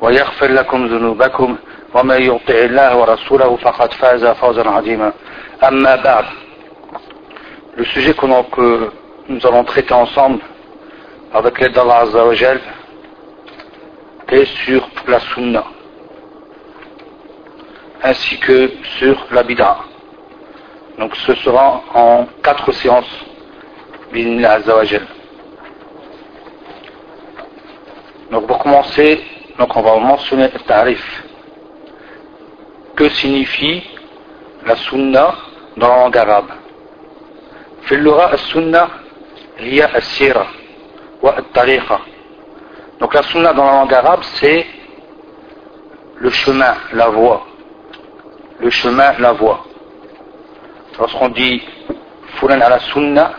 ويغفر لكم ذنوبكم ومن يطع الله ورسوله فقد فاز فوزا عظيما أما بعد le sujet que nous allons traiter ensemble avec l'aide d'Allah Azza wa Jal est sur la sunna ainsi que sur la bid'a donc ce sera en quatre séances Bismillah Azza wa Jal donc pour commencer donc on va mentionner le tarif que signifie la sunna dans la langue arabe في اللغة السنة هي السيرة والطريقة donc la sunna dans la langue arabe c'est le chemin, la voie le chemin, la voie lorsqu'on dit fulan à la sunna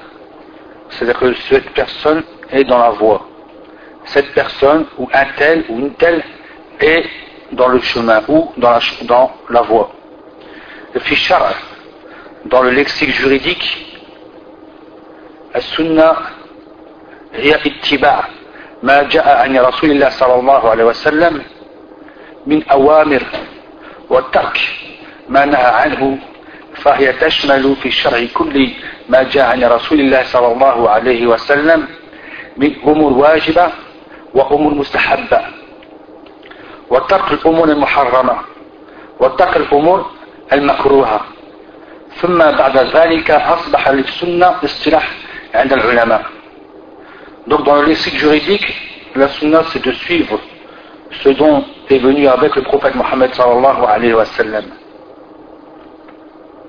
c'est-à-dire que cette personne est dans la voie Cette personne ou un tel ou une telle est dans le chemin ou dans la, dans la voie. Le fichar, dans le lexique juridique, السنة هي اتباع ما جاء عن رسول الله صلى الله عليه وسلم من أوامر والترك ما نهى عنه فهي تشمل في الشرع كل ما جاء عن رسول الله صلى الله عليه وسلم من أمور واجبة وأمور مستحبة وترك الأمور المحرمة وترك الأمور المكروهة ثم بعد ذلك أصبح للسنة اصطلاح عند العلماء Donc dans le lexique juridique, la sunna c'est de suivre ce dont est venu avec le prophète Mohammed sallallahu alayhi wa sallam.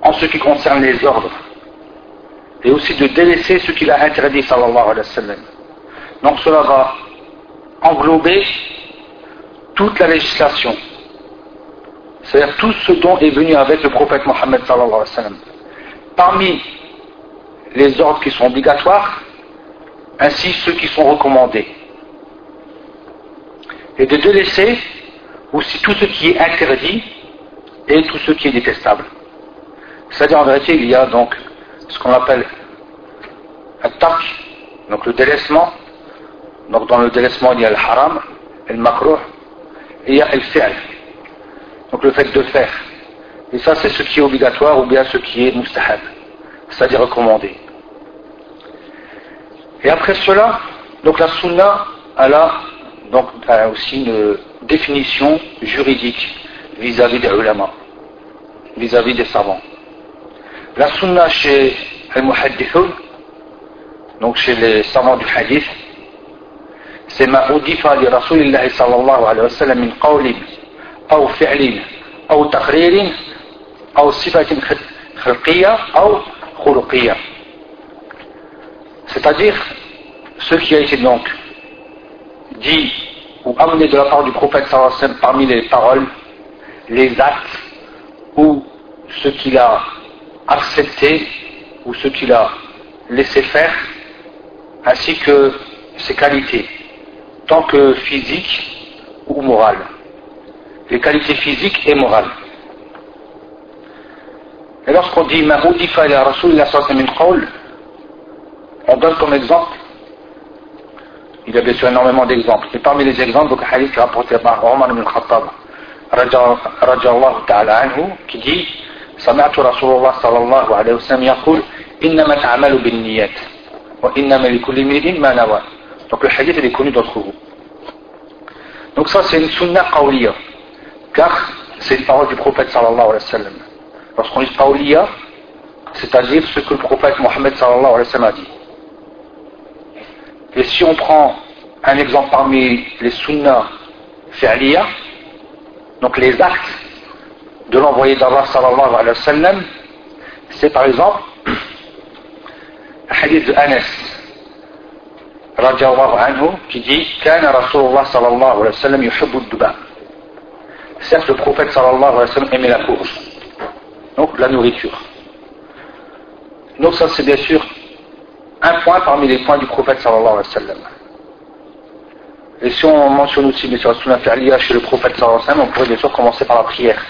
En ce qui concerne les ordres, et aussi de délaisser ce qu'il a interdit sallallahu alayhi wa sallam. Donc cela va englober toute la législation, c'est-à-dire tout ce dont est venu avec le prophète Mohammed sallallahu alayhi wa sallam. Parmi les ordres qui sont obligatoires, ainsi ceux qui sont recommandés. Et de délaisser aussi tout ce qui est interdit et tout ce qui est détestable. C'est-à-dire en vérité, il y a donc ce qu'on appelle un tark, donc le délaissement. Donc dans le délaissement, il y a le haram, le makruh, et il y a le fi'l. Donc le fait de faire. Et ça, c'est ce qui est obligatoire ou bien ce qui est mustahab, c'est-à-dire recommandé. Et après cela, donc la sunna, elle a, donc, a aussi une définition juridique vis-à-vis des ulama, vis-à-vis des savants. La sunna chez al-muhaddithun, donc chez les savants du hadith, c'est ما أضيف لرسول الله صلى الله عليه وسلم من قول أو فعل أو تقرير أو صفة خلقية أو خلقية c'est-à-dire ce qui a été donc dit ou amené de la part du prophète sallallahu alayhi wa sallam parmi les paroles, les actes ou ce qu'il a accepté ou ce qu'il a laissé faire ainsi que ses qualités Tant que physique ou morale. Les qualités physiques et morales. Et lorsqu'on dit Ma'udifa ila Rasulillah min qawl, on donne comme exemple, il y a bien sûr énormément d'exemples, et parmi les exemples, donc, un hadith rapporté par Omar ibn Khattab, ta'ala anhu, qui dit سمعت رسول الله صلى الله عليه وسلم يقول إنما الأعمال بالنيات وإنما لكل امرئ ما نوى Donc le hadith est connu d'entre vous. Donc ça c'est une sunna qawliya. Car c'est une parole du prophète sallallahu alayhi wa sallam. Lorsqu'on dit Pauliya, c'est-à-dire ce que le prophète Mohammed sallallahu alayhi wa sallam a dit. Et si on prend un exemple parmi les sunnahs fi'liya, donc les actes de l'envoyé d'Allah sallallahu alayhi wa sallam, c'est par exemple le hadith de Anas anhu qui dit Kana Rasulullah sallallahu alayhi wa sallam duba. Certes, le prophète sallallahu alayhi wa sallam aimait la course, donc la nourriture. Donc ça c'est bien sûr un point parmi les points du prophète sallallahu alayhi wa. Et si on mentionne aussi bien sûr la chez le prophète sallallahu alayhi wa on pourrait bien sûr commencer par la prière,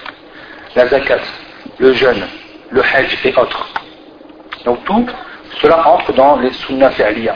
la zakat, le jeûne, le hajj et autres. Donc tout cela entre dans les sunnah fi'liya,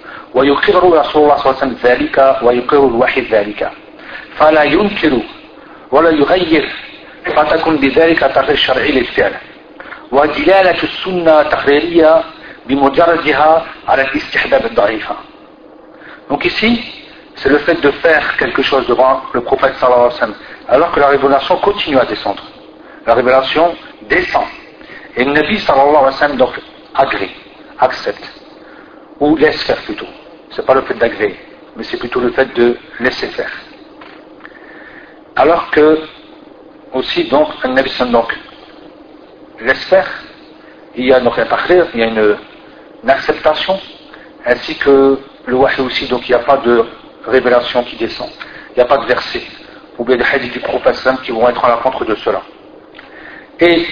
ويقر رسول الله صلى الله عليه وسلم ذلك ويقر الوحي ذلك فلا ينكر ولا يغير فتكون بذلك تغيير شرعي للفعل ودلالة السنة تقريرية بمجردها على الاستحباب الضعيفة Donc ici, c'est le fait de faire quelque chose devant le prophète sallallahu alayhi wa sallam, alors que la révélation continue à descendre. La révélation descend. Et le Nabi sallallahu alayhi wa sallam donc agrée, accepte, ou laisse faire plutôt. C'est pas le fait d'agréer, mais c'est plutôt le fait de laisser faire. Alors que, aussi donc, un donc laisse faire, il y a donc un il y a une, une acceptation, ainsi que le wahi aussi, donc il n'y a pas de révélation qui descend. Il n'y a pas de verset ou bien des hadiths du prophète qui vont être à l'encontre de cela. Et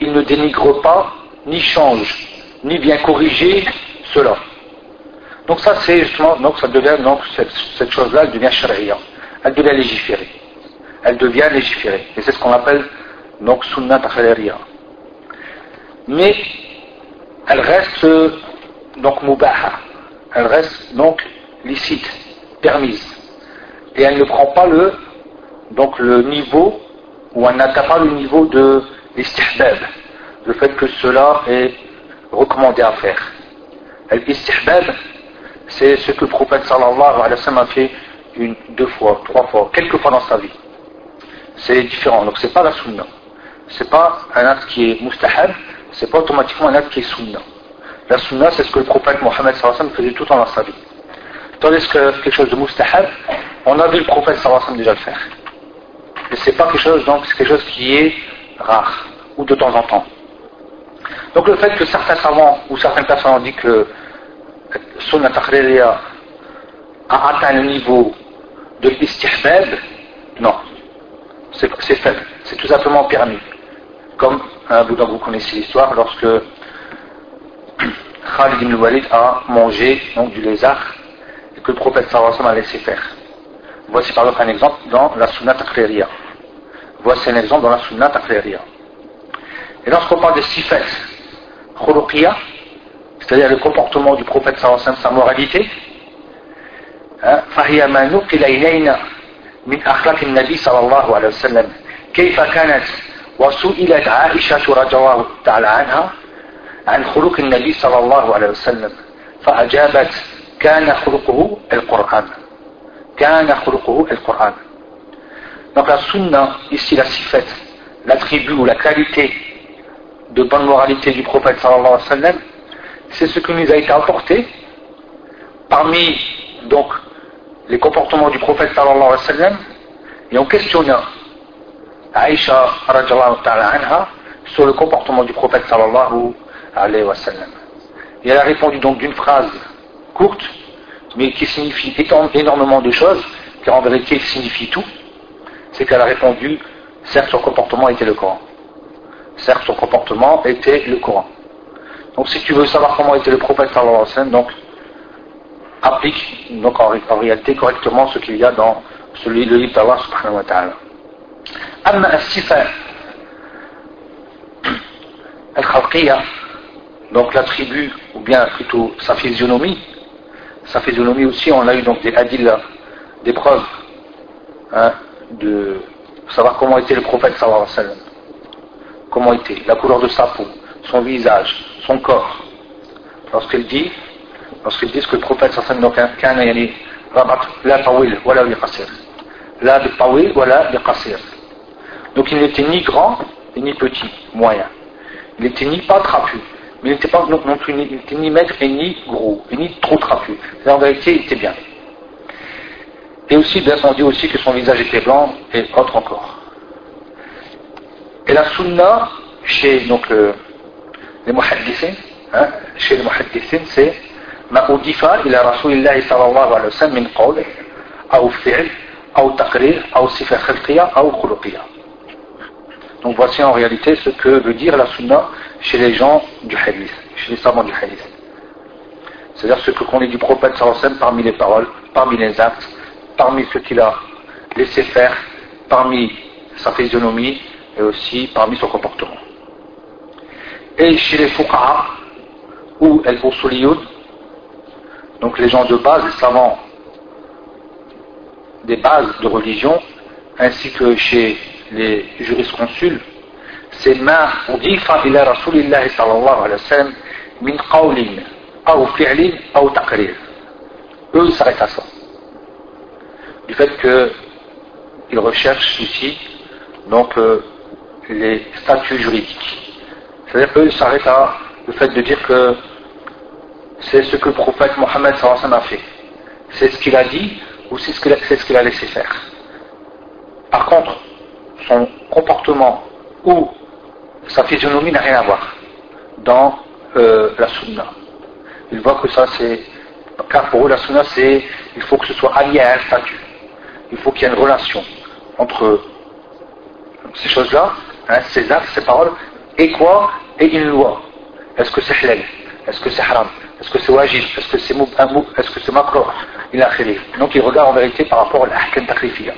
il ne dénigre pas, ni change, ni bien corriger cela. Donc ça c'est justement, donc ça devient, donc cette, chose-là, elle devient sharia. Elle devient légiférée. Elle devient légiférée. Et c'est ce qu'on appelle donc sunnat khalariya. Mais elle reste donc mubaha. Elle reste donc licite permise. Et elle ne prend pas le, donc le niveau, ou elle n'atteint pas le niveau de l'istihbab, le fait que cela est recommandé à faire. L'istihbab, c'est ce que le prophète sallallahu alayhi wa a fait une, deux fois, trois fois, quelques fois dans sa vie. C'est différent. Donc c'est pas la sunna. C'est pas un acte qui est mustahab, c'est pas automatiquement un acte qui est sunna. La sunna, c'est ce que le prophète Mohammed sallallahu alayhi wa sallam faisait tout dans sa vie. Tandis que quelque chose de mustahab, on a vu le prophète sallallahu alayhi wa déjà le faire. Et c'est pas quelque chose, donc quelque chose qui est rare, ou de temps en temps. Donc le fait que certains savants ou certaines personnes ont dit que Sunnah Tahririya a atteint le niveau de l'istihbab, non, c'est faible, c'est tout simplement permis. Comme hein, vous, vous connaissez l'histoire, lorsque Khalid ibn Walid a mangé donc, du lézard et que le prophète sallallahu a laissé faire. Voici par exemple un exemple dans la Sunnah Tahririya. Voici un exemple dans la Sunnah Tahririya. Et lorsqu'on parle des sifat khuluqiyya, c'est-à-dire le comportement du prophète sallallahu alayhi wa sallam, sa moralité, فهي ما نقل إلينا من أخلاق النبي صلى الله عليه وسلم كيف كانت وسئلت عائشة رضي الله تعالى عنها عن خلق النبي صلى الله عليه وسلم فأجابت كان خلقه القرآن كان خلقه القرآن Donc la sunna, ici la sifat, l'attribut ou la qualité de bonne moralité du prophète sallallahu alayhi wa sallam, c'est ce qui nous a été apporté parmi donc les comportements du prophète sallallahu alayhi wa sallam et en questionnant Aïcha anha sur le comportement du prophète sallallahu alayhi wa sallam. Et elle a répondu donc d'une phrase courte mais qui signifie énormément de choses, car en vérité signifie tout, c'est qu'elle a répondu, certes son comportement était le Coran. Certes son comportement était le Coran. Donc si tu veux savoir comment était le prophète sallallahu alayhi wa sallam, donc applique donc en, en, réalité correctement ce qu'il y a dans celui le livre d'Allah subhanahu wa ta'ala. أما الصفة al-khalqiyya, donc l'attribut, ou bien plutôt sa physionomie, sa physionomie aussi, on a eu donc des adillas, des preuves, hein, de savoir comment était le prophète sallallahu alayhi wa sallam. Comment était, la couleur de sa peau, son visage, son corps. Lorsqu'il dit, lorsqu'il dit que le prophète sallallahu alayhi wa sallam, donc, la tawil, voilà li qasir. La tawil, voilà li qasir. Donc il n'était ni grand, ni petit, moyen. Il n'était ni pas trapu, mais il n'était pas non, plus il était ni maigre et ni gros, et ni trop trapu. En vérité, il était bien. Et aussi, bien entendu aussi que son visage était blanc et autre encore. Et la sunna, chez donc, les muhaddithin, hein, chez les muhaddithin, c'est ما أضيف إلى رسول الله صلى الله عليه وسلم من قول أو فعل أو تقرير أو صفة خلقية أو خلقية Donc voici en réalité ce que veut dire la sunna chez les gens du hadith, chez les savants du hadith. C'est-à-dire ce que qu'on dit du prophète sallallahu parmi les paroles, parmi les actes, parmi ce qu'il a laissé faire, parmi sa physionomie et aussi parmi son comportement. Et chez les fuqaha ou el usuliyun donc les gens de base, les savants des bases de religion, ainsi que chez les jurisconsuls, c'est ma udifa ila rasulillahi sallallahu alayhi wa sallam min qawlin ou fi'lin ou taqrir. Eux, ils s'arrêtent à ça. Du fait qu'ils recherchent ici donc euh, les statuts juridiques. C'est-à-dire qu'eux, ils s'arrêtent à le fait de dire que c'est ce que le prophète Mohammed a fait. C'est ce qu'il a dit ou c'est ce qu'il a, laissé faire. Par contre, son comportement ou sa physionomie n'a rien à voir dans euh, la sunna. Il voit que ça c'est, car pour eux la sunna c'est, il faut que ce soit allié à un statut. Il faut qu'il y ait une relation entre ces choses-là, hein, ces actes, ces paroles, et quoi Et une loi. Est-ce que c'est halal Est-ce que c'est haram? Est-ce que c'est wajib? Est-ce que c'est Est-ce que c'est makro Il a Donc il regarde en vérité par rapport à l'ahkam takrifiya.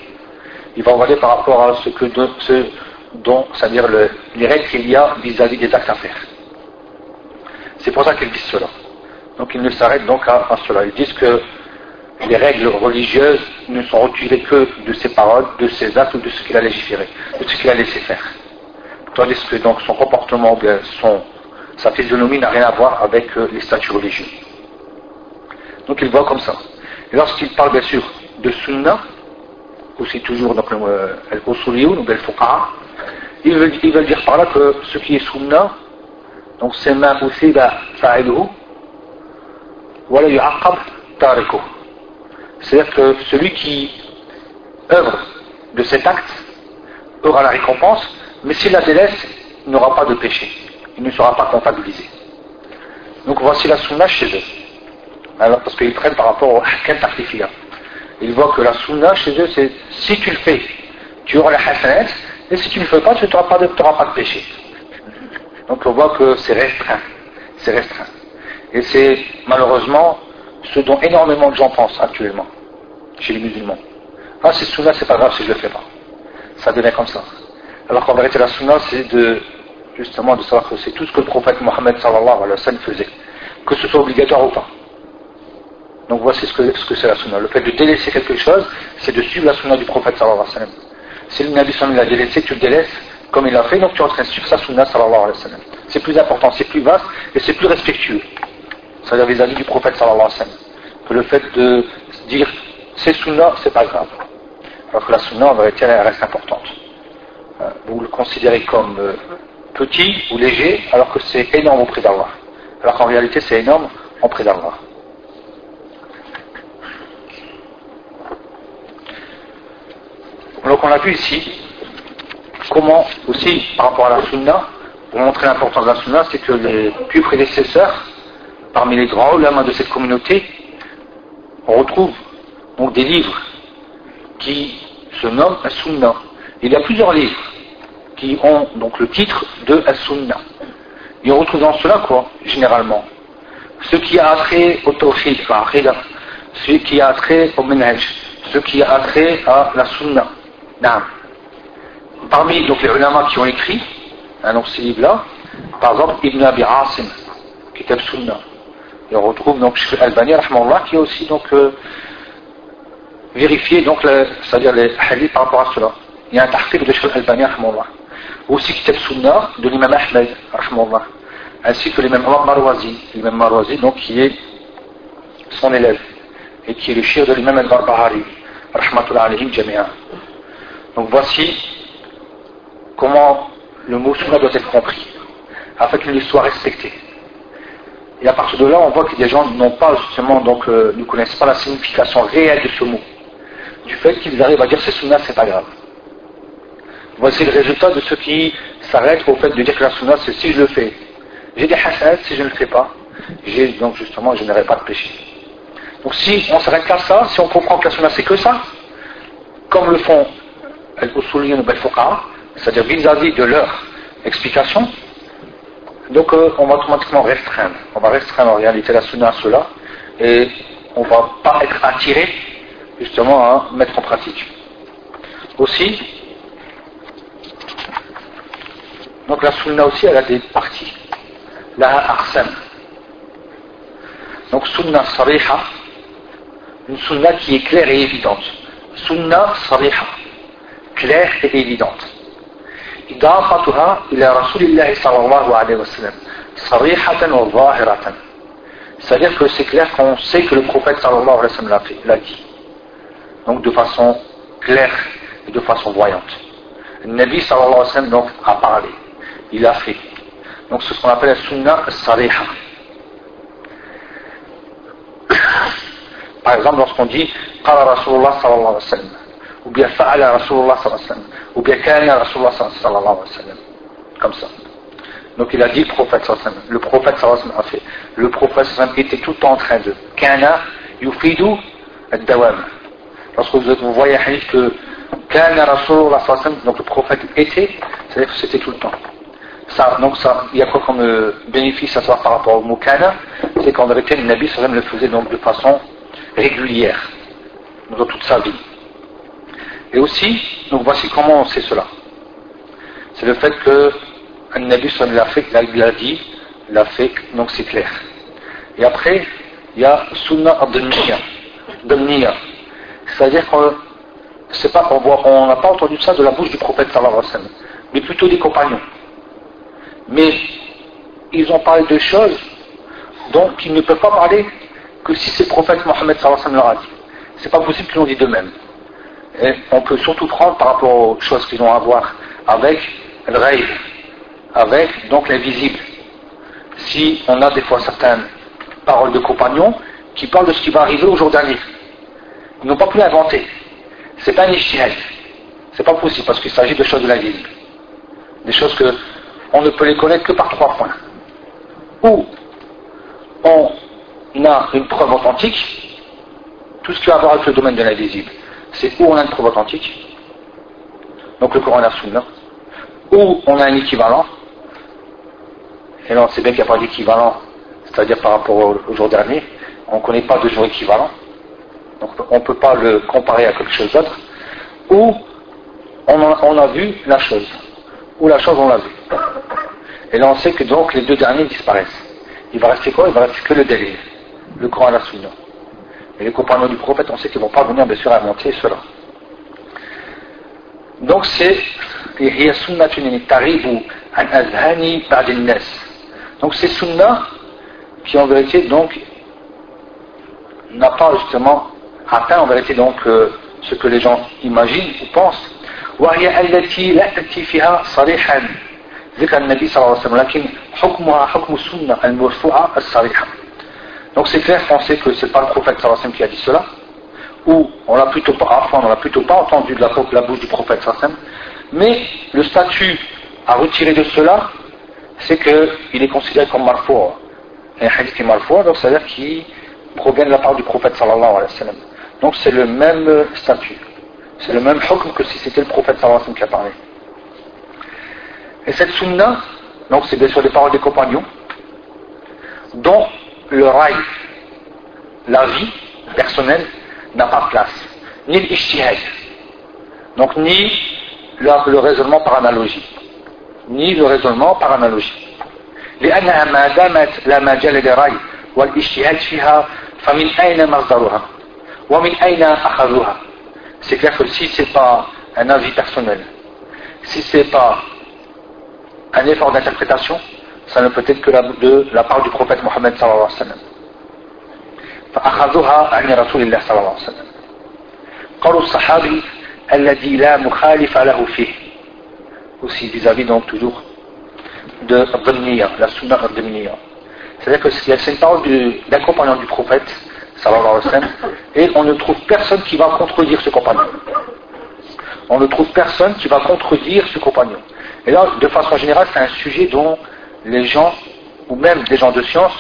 Il va regarder par rapport à ce, que ce dont, c'est-à-dire le, les règles qu'il y a vis-à-vis des actes à faire. C'est pour ça qu'ils disent cela. Donc ils ne s'arrêtent donc à, cela. Ils disent que les règles religieuses ne sont retirées que de ses paroles, de ses actes ou de ce qu'il a légiféré, de ce qu'il a laissé faire. Tandis que donc son comportement, son sa physionomie n'a rien à voir avec euh, les statuts religieux. Donc il voit comme ça. Et lorsqu'il parle bien sûr de sunnah, aussi toujours donc al-usuliyun ou al-fuqaha, il veut, il veut dire par là que ce qui est sunnah, donc c'est ma usiba fa'iluhu, voilà yu'aqab tariku. C'est-à-dire que celui qui œuvre de cet acte aura la récompense, mais s'il la délaisse, il n'aura pas de péché il ne sera pas comptabilisé. Donc voici la sunna chez eux. Parce qu'ils prennent par rapport au hakim tartifiya. Ils voient que la sunna chez eux, c'est si tu le fais, tu auras la hasanat, et si tu ne le fais pas, tu n'auras pas, de, péché. Donc on voit que c'est restreint. C'est restreint. Et c'est malheureusement ce dont énormément de gens pensent actuellement, chez les musulmans. Ah, c'est sunna, c'est pas grave si je le fais pas. Ça devient comme ça. Alors qu'en vérité, la sunna, c'est de justement de savoir que c'est tout ce que le prophète Mohammed sallallahu alayhi wa sallam faisait, que ce soit obligatoire ou pas. Donc voici ce que c'est la sunna. Le fait de délaisser quelque chose, c'est de suivre la sunna du prophète sallallahu alayhi wa sallam. Si le Nabi sallallahu l'a délaissé, tu le délaisses comme il l'a fait, donc tu es en train de suivre sa sunna sallallahu alayhi wa sallam. C'est plus important, c'est plus vaste et c'est plus respectueux. C'est-à-dire vis-à-vis du prophète sallallahu alayhi wa sallam. Que le fait de dire c'est sunna, c'est pas grave. Alors que la sunna, en vérité, elle reste importante. Euh, vous le considérez comme euh, petit ou léger, alors que c'est énorme auprès d'Allah. Alors qu'en réalité, c'est énorme auprès d'Allah. Donc on a vu ici comment aussi par rapport à la sunna, pour montrer l'importance de la sunna, c'est que les plus prédécesseurs, parmi les grands main de cette communauté, on retrouve des livres qui se nomment la sunna. Il y a plusieurs livres qui ont donc le titre de As-Sunnah. Et on retrouve dans cela quoi, généralement Ce qui a trait au tawhid, ce qui a trait au manhaj, ce qui a trait à la Sunnah. Parmi donc, les ulama qui ont écrit hein, donc, ces livres-là, Par exemple, Ibn Abi Asim, Kitab Sunnah. Et on retrouve donc Sheikh Albani, qui a aussi donc euh, vérifié donc c'est-à-dire les hadiths par rapport à cela. Il y a un tahqiq de Sheikh Albani, aussi Kitab Sunnah de l'imam Ahmed, ainsi que l'imam Marwazi, l'imam Marwazi donc qui est son élève et qui est le shir de l'imam al-Barbahari, Donc voici comment le mot Sunnah doit être compris, afin qu'il soit respecté. Et à partir de là, on voit que des gens n'ont pas justement, donc, euh, ne connaissent pas la signification réelle de ce mot. Du fait qu'ils arrivent à dire c'est Sunnah, c'est pas grave. Voici le résultat de ceux qui s'arrêtent au fait de dire que la Sunnah, c'est si je le fais. J'ai des hasanat, si je ne le fais pas, donc justement, je n'aurai pas de péché. Donc si on s'arrête qu'à ça, si on comprend que la Sunnah, c'est que ça, comme le font Al-Usuliyin c'est-à-dire vis-à-vis de leur explication, donc euh, on va automatiquement restreindre. On va restreindre en réalité la sunna à cela et on ne va pas être attiré justement à mettre en pratique. Aussi, donc la sunna aussi elle a des parties. La arsam. Donc sunna sariha, une sunna qui est claire et évidente. Sunna sariha, claire et évidente. إضافتها إلى رسول الله صلى الله عليه وسلم صريحة وظاهرة c'est-à-dire que c'est clair qu'on sait que le prophète sallallahu alayhi wa sallam l'a fait, l'a dit donc de façon claire et de façon voyante le Nabi sallallahu alayhi wa sallam donc a parlé il l'a fait. Donc c'est ce qu'on appelle la sunna sariha. Par exemple, lorsqu'on dit Qala Rasulullah sallallahu alayhi wa sallam, ou bien Fa'ala Rasulullah sallallahu alayhi wa sallam, ou bien Kana Rasulullah sallallahu alayhi wa sallam. Comme ça. Donc il a dit le prophète sallallahu alayhi wa sallam. Le prophète sallallahu alayhi wa sallam a fait. Le prophète sallallahu alayhi wa sallam était tout en train de. Kana yufidu ad-dawam. Lorsque vous voyez un hadith que Kana Rasulullah sallallahu alayhi wa sallam, donc le prophète était, c'est-à-dire que c'était tout le temps. Donc il y a quoi comme euh, bénéfice à savoir par rapport au mot kana? C'est qu'en vérité, le Nabi sallam le faisait donc de façon régulière, dans toute sa vie. Et aussi, donc voici comment on sait cela. C'est le fait que un Nabi l'a fait, il l'a dit, l'a fait, donc c'est clair. Et après, il y a Sunnah Abdelmiya. C'est-à-dire qu'on c'est pas, on n'a pas entendu ça de la bouche du prophète sallallahu alayhi sallam, mais plutôt des compagnons. Mais ils ont parlé de choses dont ils ne peuvent pas parler que si c'est le prophète Mohammed leur a dit. C'est pas possible qu'ils l'ont dit d'eux-mêmes. On peut surtout prendre par rapport aux choses qui ont à voir avec le rêve, avec donc l'invisible. Si on a des fois certaines paroles de compagnons qui parlent de ce qui va arriver au jour dernier, ils n'ont pas pu l'inventer. C'est pas un Ce C'est pas possible parce qu'il s'agit de choses de l'invisible. Des choses que on ne peut les connaître que par trois points. Ou on a une preuve authentique, tout ce qui a à voir avec le domaine de l'invisible c'est où on a une preuve authentique, donc le Coran Sunna, ou on a un équivalent, et là on sait bien qu'il n'y a pas d'équivalent, c'est-à-dire par rapport au, jour dernier, on ne connaît pas de jour équivalent, donc on ne peut pas le comparer à quelque chose d'autre, ou on a, vu la chose, ou la chose on l'a vu. Et là on sait que donc les deux derniers disparaissent. Il va rester quoi? Il va rester que le délai, le Coran et la. Et les compagnons du prophète, on sait qu'ils ne vont pas venir bien sûr inventer cela. Donc c'est donc c'est sunna qui en vérité donc n'a pas justement atteint en vérité donc euh, ce que les gens imaginent ou pensent وهي التي لا تأتي فيها صريحا ذكر النبي صلى الله عليه وسلم لكن حكمها حكم السنة المرفوعة الصريحة donc c'est clair qu'on sait que c'est pas le prophète sallallahu qui a dit cela, ou on l'a plutôt pas, on l'a plutôt pas entendu de la, bouche du prophète sallallahu mais le statut à retirer de cela, c'est qu'il est considéré comme marfour. Un hadith qui est marfour, donc c'est-à-dire qui provient de la part du prophète sallallahu alayhi wa sallam. Donc c'est le même statut. C'est le même hukm que si c'était le prophète sallallahu alayhi wa sallam qui a parlé. Et cette sunna, donc c'est bien sûr les paroles des compagnons, dont le rail, la vie personnelle, n'a pas de place. Ni l'ishtihad. Donc ni le, raisonnement par analogie. Ni le raisonnement par analogie. لأنها ما دامت لا مجال للرأي والاجتهاد فيها فمن أين مصدرها ومن أين أخذوها C'est clair que si c'est pas un avis personnel, si c'est pas un effort d'interprétation, ça ne peut être que la, de la part du prophète Mohammed sallallahu alayhi wa sallam. فأخذوها عن رسول الله صلى الله عليه وسلم قول الصحابي الذي لا مخالف له فيه aussi vis-à-vis donc toujours de Dhimniya, la sunna Dhimniya. C'est-à-dire que c'est une parole d'un compagnon du prophète, et on ne trouve personne qui va contredire ce compagnon. On ne trouve personne qui va contredire ce compagnon. Et là, de façon générale, c'est un sujet dont les gens, ou même des gens de science,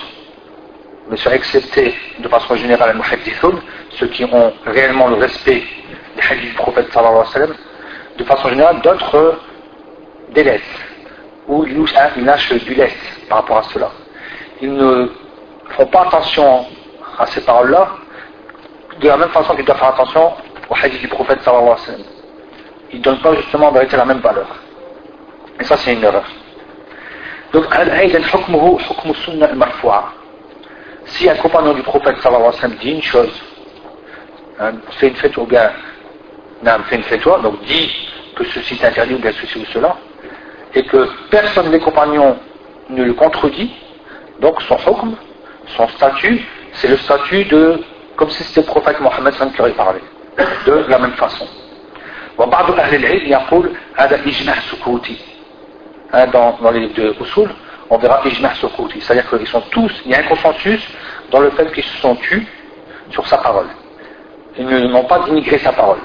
mais sur excepté de façon générale al ceux qui ont réellement le respect des hadiths du prophète de façon générale, d'autres délaissent, ou ils lâchent du laisse par rapport à cela. Ils ne font pas attention à ces paroles-là, de la même façon qu'ils doivent faire attention au hadith du prophète sallallahu alayhi wa sallam. Ils ne donnent pas justement en vérité la même valeur. Et ça, c'est une erreur. Donc, si un compagnon du prophète sallallahu alayhi wa sallam dit une chose, hein, fait une fête ou bien, non, fait une fête, donc dit que ceci est interdit ou bien ceci ou cela, et que personne des compagnons ne le contredit, donc son hukm, son statut, c'est le statut de, comme si c'était le prophète Mohammed qui aurait parlé, de la même façon. وبعض أهل العلم يقول هذا إجماع سكوتي dans, dans les livres de Usul, on verra Ijma' Sokouti. C'est-à-dire qu'ils sont tous, il y a un consensus dans le fait qu'ils se sont tus sur sa parole. Ils n'ont pas dénigré sa parole.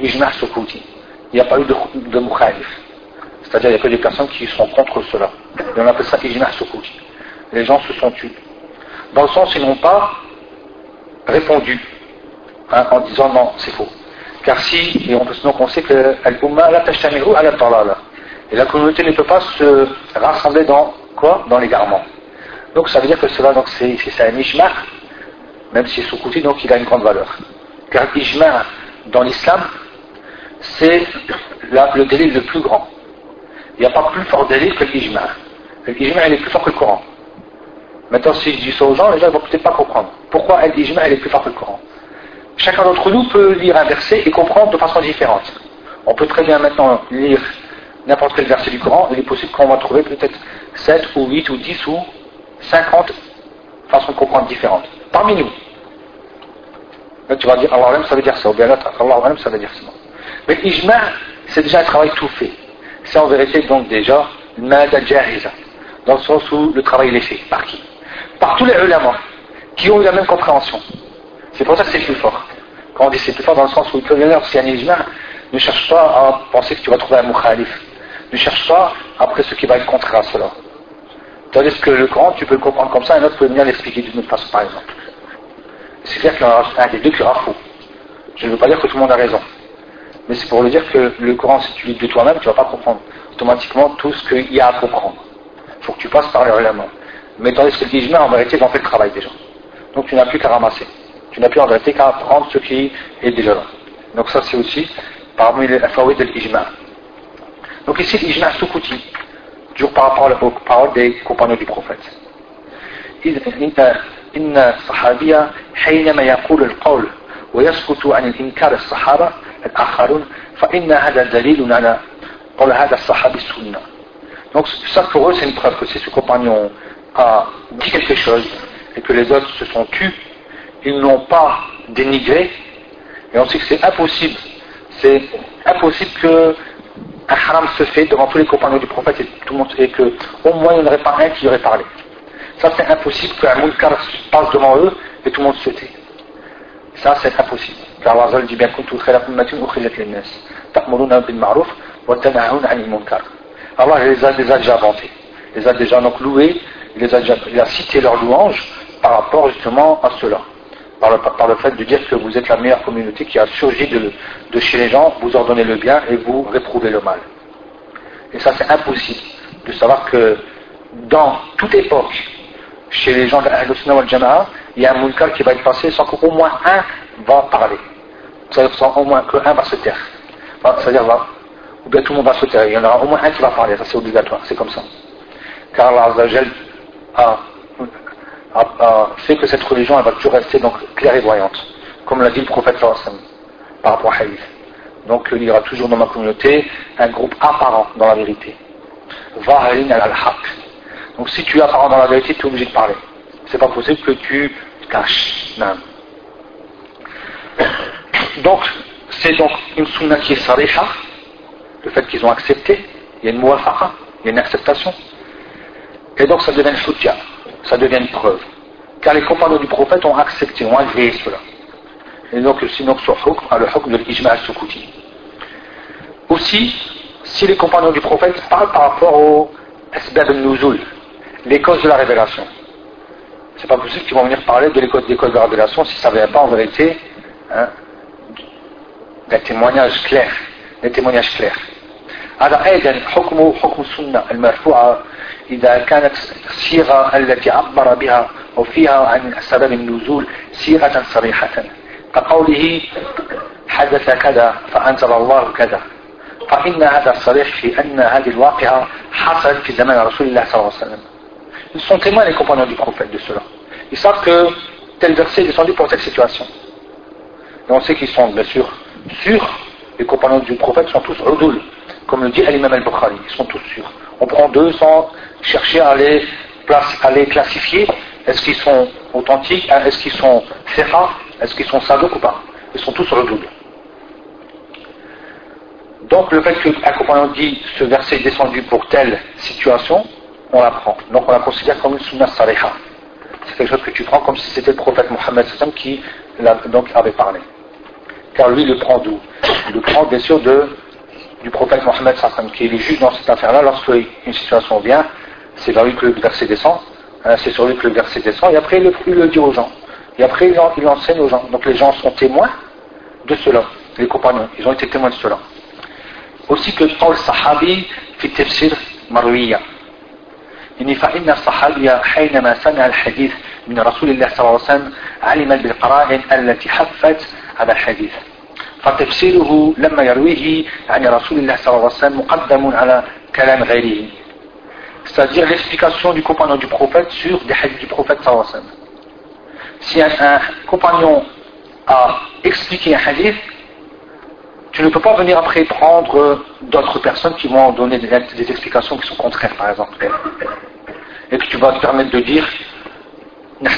Ijma' Sokouti. Il n'y a pas eu de, de mukhalif. C'est-à-dire qu'il n'y a que des personnes qui sont contre cela. Et on appelle ça Ijma' Sokouti. Les gens se sont tus. Dans le sens, ils n'ont pas répondu hein, en disant non, c'est faux. Car si, et on donc on sait que la. Et la communauté ne peut pas se rassembler dans quoi? Dans l'égarement. Donc ça veut dire que cela, donc c'est, un ijma, même si c'est sous donc il a une grande valeur. Car l'ijma dans l'islam, c'est le délit le plus grand. Il n'y a pas plus fort délit que l'ijma. L'ijma, il est plus fort que le Coran. Maintenant, si je dis ça aux gens, les gens ne vont peut-être pas comprendre. Pourquoi il est plus fort que le Coran? Chacun d'entre nous peut lire un verset et comprendre de façon différente. On peut très bien maintenant lire n'importe quel verset du Coran, il est possible qu'on va trouver peut-être 7 ou 8 ou 10 ou 50 façons de comprendre différentes. Parmi nous. Là, tu vas dire Allah ça veut dire ça, ou bien l'autre, Allah ça veut dire ça. Mais l'ijma, c'est déjà un travail tout fait. C'est en vérité donc déjà une jahiza, dans le sens où le travail est fait. Par qui? Par tous les ulama qui ont eu la même compréhension. C'est pour ça que c'est plus fort. Quand on dit c'est plus fort dans le sens où il c'est un ijma, ne cherche pas à penser que tu vas trouver un mukhalif. Ne cherche pas après ce qui va être contraire à cela. Tandis que le Coran, tu peux le comprendre comme ça, un autre peut venir l'expliquer d'une autre façon, par exemple. C'est clair qu'il y en aura un des deux qui aura faux. Je ne veux pas dire que tout le monde a raison. Mais c'est pour le dire que le Coran, si tu lis de toi-même, tu ne vas pas comprendre automatiquement tout ce qu'il y a à comprendre. Il faut que tu passes par les main. Mais tandis que le Dijma, en vérité, va en fait le travail déjà. Donc tu n'as plus qu'à ramasser. Tu n'as plus en vérité qu'à prendre ce qui est déjà là. Donc ça c'est aussi parmi les fawid de l'ijma. Donc ici l'ijma soukouti, toujours par rapport aux paroles des compagnons du prophète. إن الصحابي حينما يقول القول ويسكت عن الإنكار الصحابة الآخرون فإن هذا دليل على قول هذا الصحابي السنة. Donc ça pour eux c'est une preuve que si ce compagnon a dit quelque chose et que les autres se sont tus, ils n'ont pas dénigré et on sait que c'est impossible c'est impossible que un haram se fait devant tous les compagnons du prophète et tout le monde et que au moins il n'y aurait pas un qui aurait parlé. Ça c'est impossible qu'un munkar passe devant eux et tout le monde se tait. Ça c'est impossible. Car Allah dit bien kuntu khayra ummatin ukhrijat lin-nas ta'muruna bil ma'ruf wa tanahuna 'anil munkar. Allah les a déjà inventés. Les a déjà donc loués, il, les a déjà, il a cité leurs louanges par rapport justement à cela par le, fait de dire que vous êtes la meilleure communauté qui a surgi de, chez les gens, vous ordonnez le bien et vous réprouvez le mal. Et ça, c'est impossible de savoir que dans toute époque, chez les gens de wal Jama'a, il y a un munkar qui va être passé sans qu'au moins un va parler. Sans au moins qu'un va se taire. C'est-à-dire, ou bien tout le monde va se taire. Il y en aura au moins un qui va parler. Ça, c'est obligatoire. C'est comme ça. car Allah a, a, fait que cette religion elle va toujours rester donc claire et voyante, comme l'a dit le prophète par rapport à Hadith. Donc il y aura toujours dans ma communauté un groupe apparent dans la vérité. al-haq. Donc si tu es apparent dans la vérité, tu es obligé de parler. C'est pas possible que tu caches. Non. Donc, c'est donc une sunna qui est sariha, le fait qu'ils ont accepté, il y a une muwafaqa, il y a une acceptation. Et donc ça devient une soutien, ça devient une preuve. Car les compagnons du prophète ont accepté, ont agréé cela. Et donc, sinon, ce hukm a le hukm de l'ijma al-sukuti. Aussi, si les compagnons du prophète parlent par rapport au asbab al-nuzul, les causes de la révélation, c'est pas possible qu'ils vont venir parler de l'école de la révélation si ça ne vient pas en vérité hein, d'un témoignage clair, des témoignages clairs. هذا أيضا حكم حكم السنة المرفوعة إذا كانت الصيغة التي عبر بها أو فيها عن سبب النزول صيغة صريحة كقوله حدث كذا فأنزل الله كذا فإن هذا صريح في أن هذه الواقعة حصلت في زمان رسول الله صلى الله عليه وسلم Ils sont témoins les compagnons du prophète de cela. Ils savent que tel verset est descendu pour telle situation. Et on sait qu'ils sont bien sûr sûrs, les compagnons du prophète sont tous udul, comme le dit l'imam al-Bukhari, ils sont tous sûrs. On prend deux sans chercher à les, les classifier, est-ce qu'ils sont authentiques, hein, est-ce qu'ils sont ferra, est-ce qu'ils sont sadouk ou pas? Ils sont tous udul. Donc le fait qu'un compagnon dit ce verset est descendu pour telle situation, on l'apprend. Donc on la considère comme une sunna saliha. C'est quelque chose que tu prends comme si c'était le prophète Mohammed qui donc avait parlé. Car lui, le prend d'où? Il le prend bien sûr de, du prophète Mohammed qui est le juge dans cette affaire-là. Lorsqu'une situation vient, c'est vers lui que le verset descend. Hein, c'est sur lui que le verset descend. Et après, il le, dit aux gens. Et après, il, il enseigne aux gens. Donc les gens sont témoins de cela. Les compagnons, ils ont été témoins de cela. Aussi que Paul Sahabi fit tafsir marwiya. يعني فإن الصحابي حينما سمع الحديث من رسول الله صلى الله عليه وسلم علم بالقرائن التي حفت على الحديث فتفسيره لما يرويه عن رسول الله صلى الله عليه وسلم مقدم على كلام غيره c'est-à-dire l'explication du compagnon du prophète sur des hadiths du prophète sallallahu. Si un, compagnon a expliqué un hadith, tu ne peux pas venir après prendre d'autres personnes qui vont donner des, explications qui sont contraires, par exemple. Et que tu vas te permettre de dire ce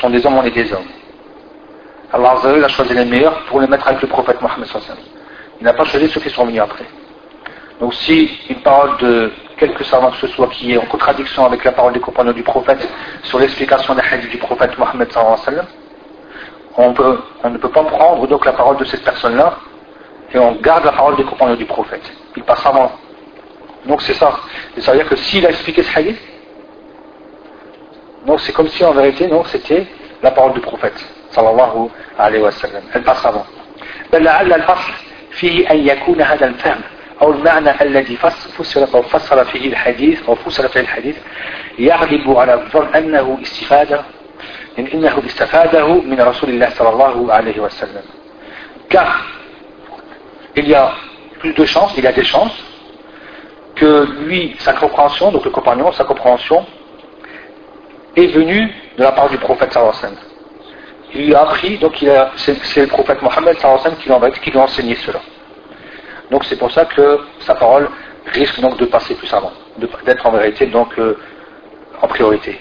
sont des hommes, on est des hommes. Allah a choisi les meilleurs pour les mettre avec le prophète Mohammed Il n'a pas choisi ceux qui sont venus après. Donc si une parole de quelque savant que ce soit qui est en contradiction avec la parole des compagnons du prophète sur l'explication des hadiths du prophète Mohammed sallallahu on, ne peut pas prendre donc la parole de cette personne-là et on garde la parole des compagnons du prophète. Il passe avant. Donc c'est ça. cest à dire que s'il a expliqué ce hadith, donc c'est comme si en vérité, non, c'était la parole du prophète. Sallallahu alayhi wa sallam. Elle passe avant. لعل الأصل فيه أن يكون هذا الفهم أو المعنى الذي فسر أو فسر فيه الحديث أو فسر فيه الحديث يغلب على الظن أنه استفادة إنه استفاده من رسول الله صلى الله عليه وسلم car il y a plus de chances, il y a des chances que lui, sa compréhension, donc le compagnon, sa compréhension est venue de la part du prophète sallallahu alayhi wa sallam. Il lui a appris, donc c'est le prophète Mohammed sallallahu alayhi wa sallam qui lui a enseigné cela. Donc c'est pour ça que sa parole risque donc de passer plus avant, d'être en vérité donc euh, en priorité.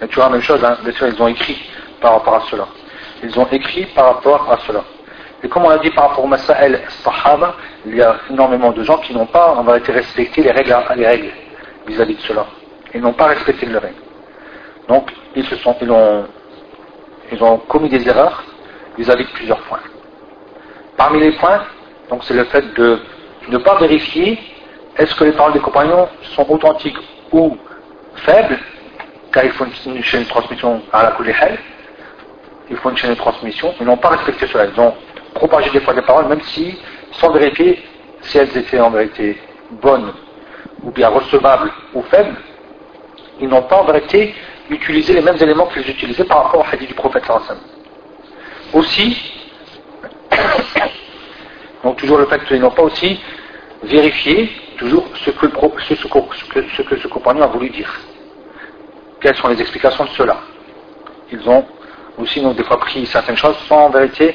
Et tu vois la même chose, hein, bien sûr, ils ont écrit par rapport à cela. Ils ont écrit par rapport à cela. Et comme on l'a dit par rapport au Masa'el Sahaba, il y a énormément de gens qui n'ont pas en vérité respecté les règles les règles vis-à-vis de cela. Ils n'ont pas respecté les règles. Donc, ils, se sont, ils, ont, ils ont commis des erreurs vis-à-vis de plusieurs points. Parmi les points, donc c'est le fait de ne pas vérifier est-ce que les paroles des compagnons sont authentiques ou faibles car il faut une, chaîne de transmission à la Kulihel, il faut une chaîne de transmission, ils n'ont pas respecté cela. Ils ont propagé des fois des paroles, même si, sans vérifier si elles étaient en vérité bonnes, ou bien recevables, ou faibles, ils n'ont pas en vérité utilisé les mêmes éléments qu'ils utilisaient par rapport au hadith du prophète sallam. Aussi, Donc toujours le fait qu'ils n'ont pas aussi vérifié toujours ce que, ce, ce que ce compagnon a voulu dire. Quelles sont les explications de cela? Ils ont aussi donc des fois pris certaines choses sans en vérité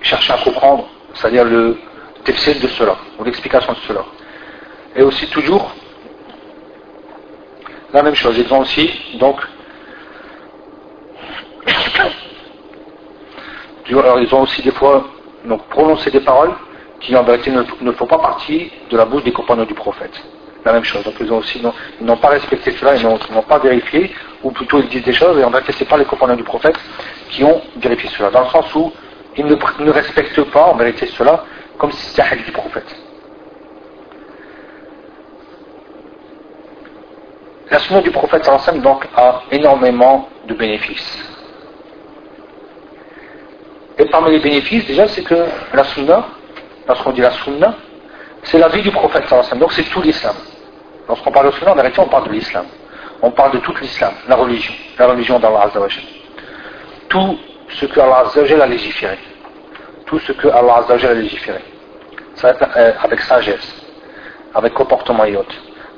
chercher à comprendre, c'est-à-dire le tefsir de cela, ou l'explication de cela. Et aussi toujours la même chose, ils ont aussi donc alors ils ont aussi des fois donc, prononcé des paroles qui en vérité ne, font pas partie de la bouche des compagnons du prophète. La même chose. Donc ils ont aussi n'ont pas respecté cela, ils n'ont pas vérifié, ou plutôt ils disent des choses, et en vérité ce n'est pas les compagnons du prophète qui ont vérifié cela. Dans le sens où ils ne, respectent pas en vérité cela comme si c'était un du prophète. La sunna du prophète sallam donc a énormément de bénéfices. Et parmi les bénéfices, déjà, c'est que la sunna, lorsqu'on dit la sunna, c'est la vie du prophète sallam. Donc c'est tout l'islam. Lorsqu'on parle de sunna, en vérité, on parle de l'islam. On parle de tout l'islam, la religion, la religion d'Allah. Tout ce que Allah a légiféré. Tout ce que Allah a légiféré. Ça va être euh, avec sagesse, avec comportement et.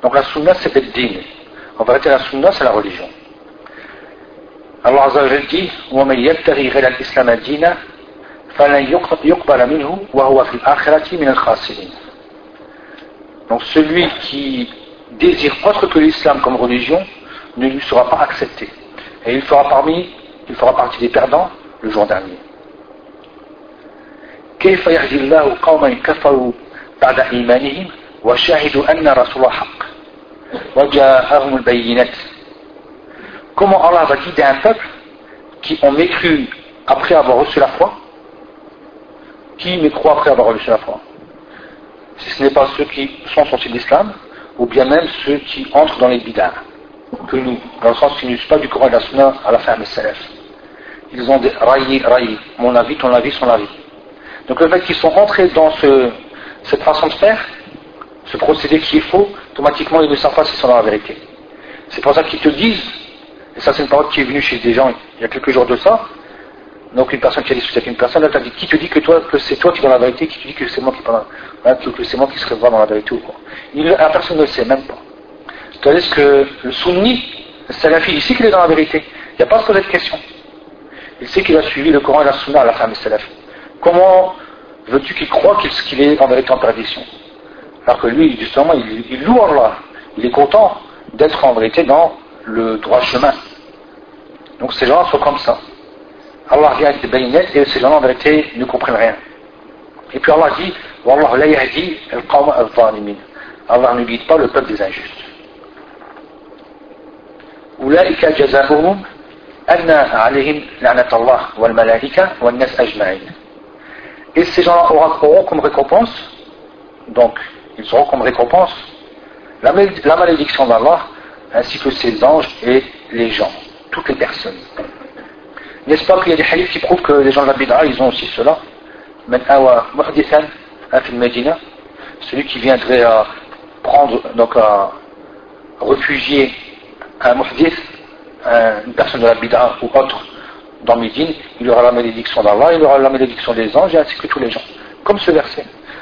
Donc la sunna, c'est le din. En vérité, la sunna, c'est la religion. Allah Azza wa dit وَمَنْ يَبْتَغِي غَيْرَ الْإِسْلَامَ دِينًا فَلَنْ يُقْبَلَ مِنْهُ وَهُوَ فِي الْآخِرَةِ مِنَ الْخَاسِرِينَ Donc celui qui désire autre que l'islam comme religion ne lui sera pas accepté. Et il fera parmi, il fera partie des perdants le jour dernier. كيف يهدي الله قوما كفروا بعد إيمانهم وشهدوا أن رسول حق وجاءهم البينات Comment Allah va guider un peuple qui ont mécru après avoir reçu la foi? Qui mécroit après avoir reçu la foi? Si ce n'est pas ceux qui sont sortis de l'islam, ou bien même ceux qui entrent dans les bid'ah, que nous, dans le sens qu'ils n'usent pas du Coran et de la Sunna à la fin des salaf. Ils ont des raillé, raillé, mon avis, ton avis, son avis. Donc le fait qu'ils sont entrés dans cette façon de faire, ce procédé qui est faux, automatiquement ils ne savent pas si c'est dans la vérité. C'est pour ça qu'ils te disent, et ça c'est une parole qui est venue chez des gens il y a quelques jours de ça, donc une personne qui a discuté avec une personne, elle t'a dit, qui te dit que toi, que c'est toi qui es dans la vérité, qui te dit que c'est moi qui parle, que c'est moi qui dans la vérité ou quoi. la personne ne le sait même pas. C'est-à-dire que le sunni, le salafi, il sait qu'il est dans la vérité. Il n'y a pas de cette question. Il sait qu'il a suivi le Coran et la Sunna à la fin des salafi. Comment veux-tu qu'il croit qu'il est en vérité en perdition? Alors que lui, justement, il, loue Allah. Il est content d'être en vérité dans le droit chemin. Donc ces gens sont comme ça. Allah vient avec des baïnettes et ces gens en vérité ne comprennent rien. Et puis Allah dit Wallah la yahdi al Allah ne guide pas le peuple des injustes. أولئك جزاؤهم أن عليهم لعنة الله والملائكة والناس أجمعين et ces gens auront comme récompense, donc ils auront comme récompense la, malédiction d'Allah, ainsi que ses anges et les gens, toutes les personnes. N'est-ce pas qu'il y a des hadiths qui prouvent que les gens de la Bid'a, ils ont aussi cela? Celui qui viendrait à prendre, donc à réfugier un muhdith, une personne de la Bid'a ou autre, dans Médine, il aura la malédiction d'Allah, il aura la malédiction des anges, ainsi que tous les gens. Comme ce verset.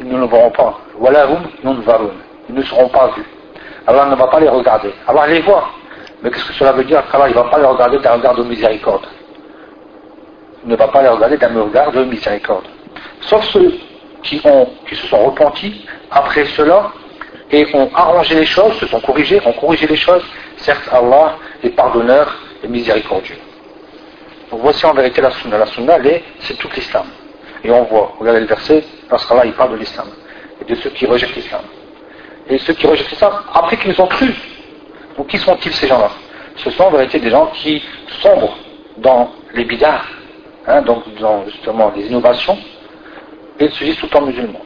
ils ne le verront pas. Ils ne seront pas vus. Allah ne va pas les regarder. Allah les voit. Mais qu'est-ce que cela veut dire? qu'Allah ne va pas les regarder d'un regard de miséricorde Il ne va pas les regarder d'un regard de miséricorde. Sauf ceux qui, ont, qui se sont repentis après cela et ont arrangé les choses, se sont corrigés, ont corrigé les choses. Certes, Allah est pardonneur et miséricordieux. Donc voici en vérité la sunna. La sunna, c'est tout l'islam. Et on voit, regardez le verset, lorsqu'Allah il parle de l'islam. Et de ceux qui rejettent l'islam. Et ceux qui rejettent l'islam, après qu'ils ont cru. Donc qui sont-ils ces gens-là? Ce sont en vérité des gens qui sombrent dans les bidars, hein, donc dans justement les innovations, et se disent tout temps musulmans.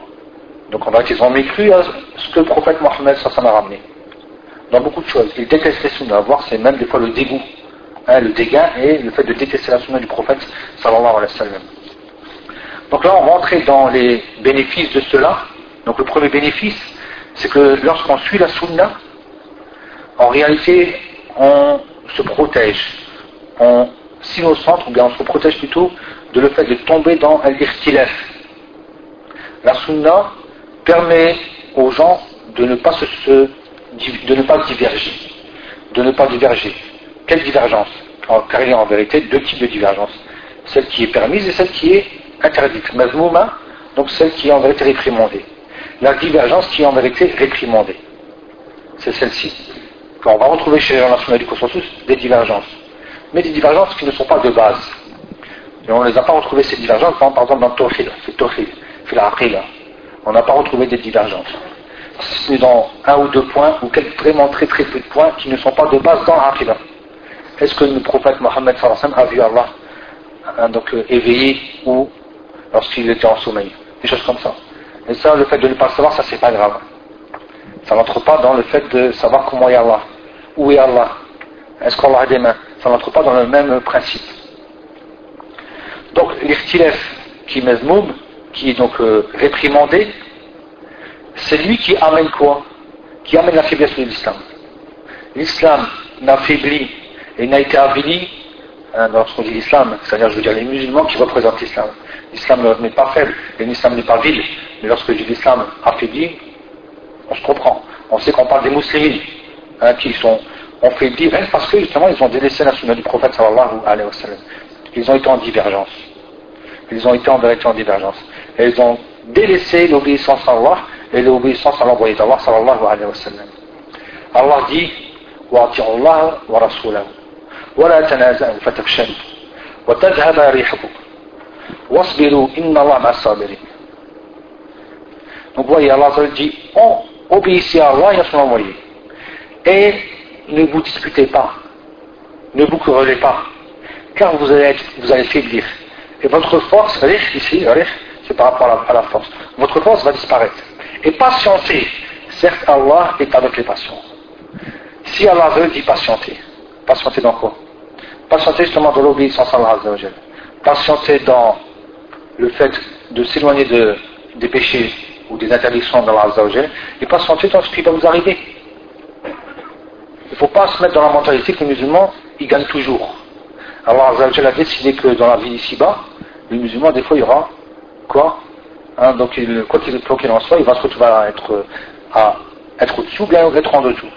Donc en fait, ils ont mécru à ce que le prophète Mohammed s'en a ramené. Dans beaucoup de choses. Ils détestent les sunnas, voire c'est même des fois le dégoût, hein, le dégain et le fait de détester la sunna du prophète sallallahu alayhi wa sallam. Donc là, on rentrait dans les bénéfices de cela. Donc le premier bénéfice, c'est que lorsqu'on suit la sunna, en réalité, on se protège. On s'innocente, ou bien on se protège plutôt de le fait de tomber dans l'irtilaf. La sunna permet aux gens de ne pas se, de ne pas diverger. De ne pas diverger. Quelle divergence? Car il y a en vérité deux types de divergence. Celle qui est permise et celle qui est interdite. Mazmouma, donc celle qui est en vérité réprimandée. La divergence qui est en vérité réprimandée. C'est celle-ci. On va retrouver chez les gens du consensus des divergences. Mais des divergences qui ne sont pas de base. Et on ne les a pas retrouvées ces divergences, par exemple dans Tawhid, c'est Tawhid, c'est la On n'a pas retrouvé des divergences. C'est dans un ou deux points, ou quelques vraiment très très peu de points qui ne sont pas de base dans l'Aqidah. Est-ce que le prophète Mohammed a vu Allah hein, donc, euh, éveillé ou lorsqu'il était en sommeil Des choses comme ça. Et ça, le fait de ne pas savoir, ça c'est pas grave. Ça n'entre pas dans le fait de savoir comment est Allah. Où est Allah Est-ce qu'Allah a des mains Ça n'entre pas dans le même principe. Donc l'irtilef qui mezmoum, qui est donc euh, réprimandé, c'est lui qui amène quoi? Qui amène la faiblesse de l'islam. L'islam n'a faibli et n'a été avili, hein, lorsqu'on dit l'islam, c'est-à-dire je veux dire les musulmans qui représentent l'islam. L'islam n'est pas faible et l'islam n'est pas vil, mais lorsque je dis l'islam affaibli, on se comprend. On sait qu'on parle des musulmans hein, qui sont on fait rien parce que justement ils ont délaissé la sunna du prophète sallallahu alayhi wa sallam. Ils ont été en divergence. Ils ont été en vérité en divergence. Et ils ont délaissé l'obéissance à Allah et l'obéissance à l'envoyé d'Allah sallallahu alayhi wa sallam. Allah dit وَأَطِعُوا اللَّهَ وَرَسُولَهُ وَلَا تَنَازَعُوا فَتَفْشَلُوا وَتَذْهَبَ رِيحُكُمْ Wasbiru, inna Allah Donc vous voyez, Allah dit, oh, obéissez à Allah et à son envoyé. Et ne vous disputez pas, ne vous querellez pas, car vous allez, être, vous allez faiblir. Et votre force, ici, c'est par rapport à la, force, votre force va disparaître. Et patientez, certes Allah est avec les patients. Si Allah veut, dit patienter. Patienter dans quoi? Patienter justement dans l'obéissance à Allah. Patienter dans le fait de s'éloigner de, des péchés ou des interdictions d'Allah et patienter dans ce qui va vous arriver. Il ne faut pas se mettre dans la mentalité que les musulmans, ils gagnent toujours. Allah a décidé que dans la vie ici-bas, les musulmans, des fois, il y aura quoi hein, Donc, il, quoi qu'il en soit, il va se retrouver à être, à être au-dessous, bien être en dessous.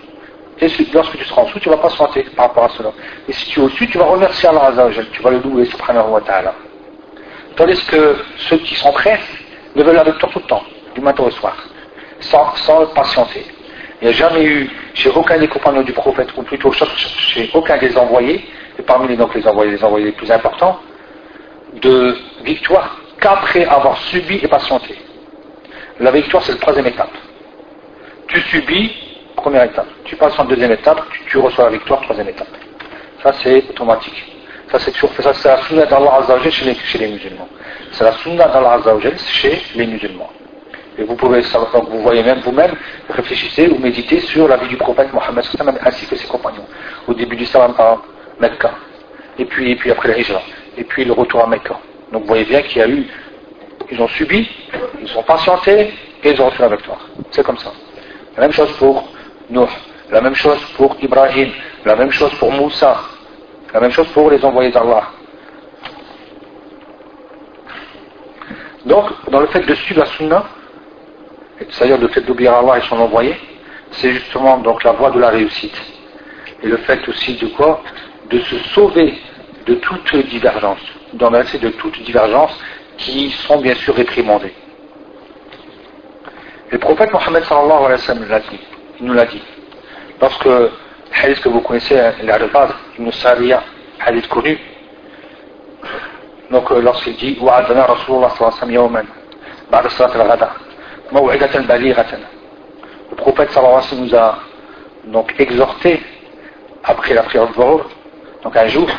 Et lorsque tu seras en dessous, tu ne vas pas se sentir par rapport à cela. Et si tu es au-dessus, tu vas remercier Allah Azzawajal, tu vas le louer, subhanahu wa ta'ala. Tandis que ceux qui sont prêts ne veulent avec toi tout le temps, du matin au soir, sans, sans patienter. Il n'y a jamais eu chez aucun des compagnons du prophète, ou plutôt chez aucun des envoyés, et parmi les, donc les envoyés, les envoyés les plus importants, de victoire qu'après avoir subi et patienté. La victoire, c'est la troisième étape. Tu subis, première étape. Tu passes en deuxième étape, tu, reçois la victoire, troisième étape. Ça, c'est automatique. Ça, c'est toujours Ça, c'est la sunna d'Allah Azzawajal chez les, chez les musulmans. C'est la sunna d'Allah Azzawajal chez les musulmans. Et vous pouvez vous voyez même vous-même, réfléchissez ou méditez sur la vie du prophète Mohammed ainsi que ses compagnons. Au début du salam à Mecca. Et puis, et puis après le Hijra. Et puis le retour à Mecca. Donc vous voyez bien qu'il y a eu, ils ont subi, ils ont patienté et ils ont reçu la victoire. C'est comme ça. La même chose pour Nuh, la même chose pour Ibrahim, la même chose pour Moussa, la même chose pour les envoyés d'Allah. Donc, dans le fait de suivre la sunna, c'est-à-dire le fait d'obéir à Allah et son envoyé, c'est justement donc la voie de la réussite. Et le fait aussi de quoi? De se sauver de toute divergence, d'en de toute divergence qui sont bien sûr réprimandées. Le prophète Mohammed sallallahu alayhi wa sallam l'a dit, il nous l'a dit. Lorsque, hadith que vous connaissez, l'Arabad, Ibn Sariya, hadith connu, donc euh, lorsqu'il dit, وعدنا رسول الله صلى الله عليه وسلم يوما بعد صلاة الغداء le prophète sallallahu alayhi wa sallam nous a donc exhorté après la prière de Dhuhr, donc un jour,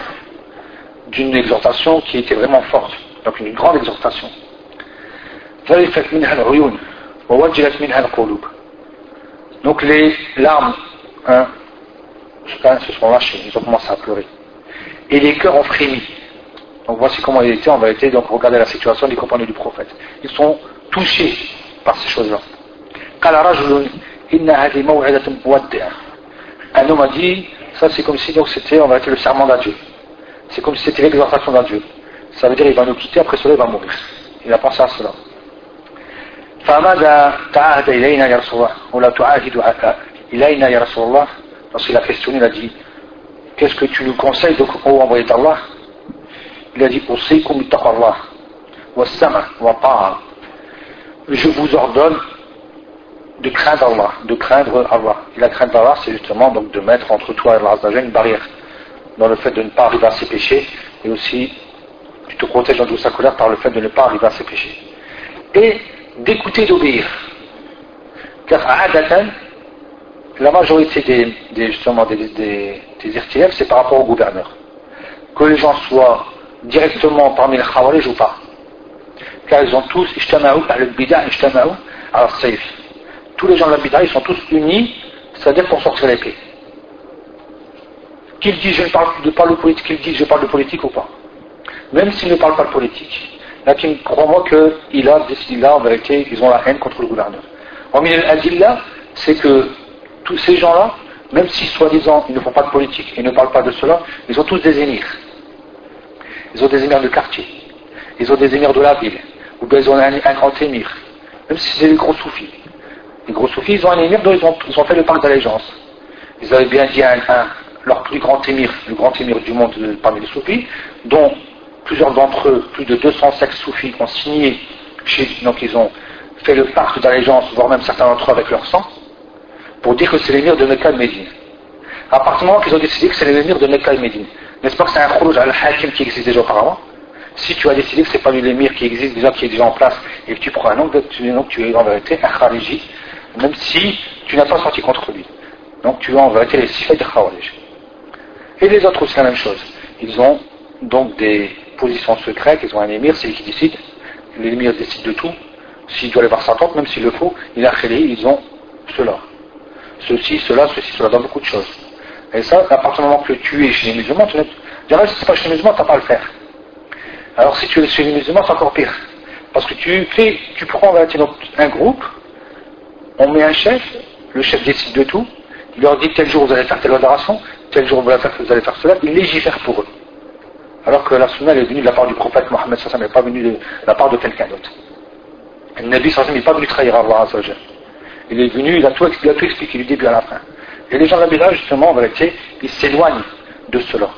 d'une exhortation qui était vraiment forte, donc une grande exhortation. Donc les larmes hein, se sont lâchées, ils ont commencé à pleurer. Et les cœurs ont frémi. Donc voici comment il était en vérité, donc regardez la situation des compagnons du prophète. Ils sont touchés par ces choses-là. Un homme a dit, ça c'est comme si donc c'était en vérité le serment d'adieu. C'est comme si c'était l'exhortation d'adieu. Ça veut dire il va nous quitter, après cela il va mourir. Il a pensé à cela. فماذا تعاهد إلينا يا رسول الله ولا تعاهد إلينا يا رسول الله parce qu'il a questionné, il a dit Qu'est-ce que tu nous conseilles donc, oh envoyé d'Allah? Il a dit wa. Je vous ordonne de craindre Allah, de craindre Allah. Et la crainte d'Allah, c'est justement donc de mettre entre toi et Allah une barrière dans le fait de ne pas arriver à ses péchés et aussi tu te protèges dans toute sa colère par le fait de ne pas arriver à ses péchés. Et d'écouter d'obéir. Car adatan, la majorité des, justement des, des, c'est par rapport au gouverneur. Que les gens soient directement parmi les Khawarij ou pas. Car ils ont tous, par le bida, al safe. Tous les gens de la bida, ils sont tous unis, c'est-à-dire pour sortir l'épée. Qu'ils disent je ne parle pas de politique, qu'ils disent je parle de politique ou pas. Même s'ils ne parlent pas de politique. Là, crois-moi qu'il a décidé là, en vérité, ils ont la haine contre le gouverneur. En milieu c'est que tous ces gens-là, même si soi-disant ils ne font pas de politique et ne parlent pas de cela, ils ont tous des émirs. Ils ont des émirs de quartier. Ils ont des émirs de la ville. Ou bien ils ont un, grand émir. Même si c'est des gros soufis. Les gros soufis, ils ont un émir dont ils ont, fait le parc d'allégeance. Ils avaient bien dit un, leur plus grand émir, le grand émir du monde parmi les soufis, dont plusieurs d'entre eux, plus de 200 sectes soufis, ont signé, chez, donc ils ont fait le pacte d'allégeance, voire même certains d'entre eux avec leur sang, pour dire que c'est l'émir de Mecca et Médine. À partir du moment qu'ils ont décidé que c'est l'émir de Mecca et Médine, n'est-ce pas que c'est un khourouj al-hakim qui existe déjà auparavant? Si tu as décidé que c'est pas l'émir qui existe déjà, qui est déjà en place, et que tu prends un nom, donc tu es en vérité un khariji, même si tu n'as pas sorti contre lui. Donc tu as en vérité les sifat de khawarij. Et les autres aussi la même chose. Ils ont donc des positions secrètes, ils ont un émir, c'est lui qui décide. L'émir décide de tout. S'il doit aller voir sa tante, même s'il le faut, il a créé, ils ont cela. Ceci, cela, ceci, cela, dans beaucoup de choses. Et ça, à partir du moment que tu es chez les musulmans, tu dirais, si pas chez les musulmans, tu n'as pas à le faire. Alors si tu es chez les musulmans, c'est encore pire. Parce que tu fais, tu prends un groupe, on met un chef, le chef décide de tout, il leur dit tel jour vous allez faire telle adoration, tel jour vous allez faire, cela, il légifère pour eux. Alors que la sunna est venue de la part du prophète Mohammed sallam, n'est pas venue de la part de quelqu'un d'autre. Le Nabi n'est pas venu trahir Allah Il est venu, il a, tout, il a tout expliqué du début à la fin. Et les gens de la justement, en vérité, ils s'éloignent de cela.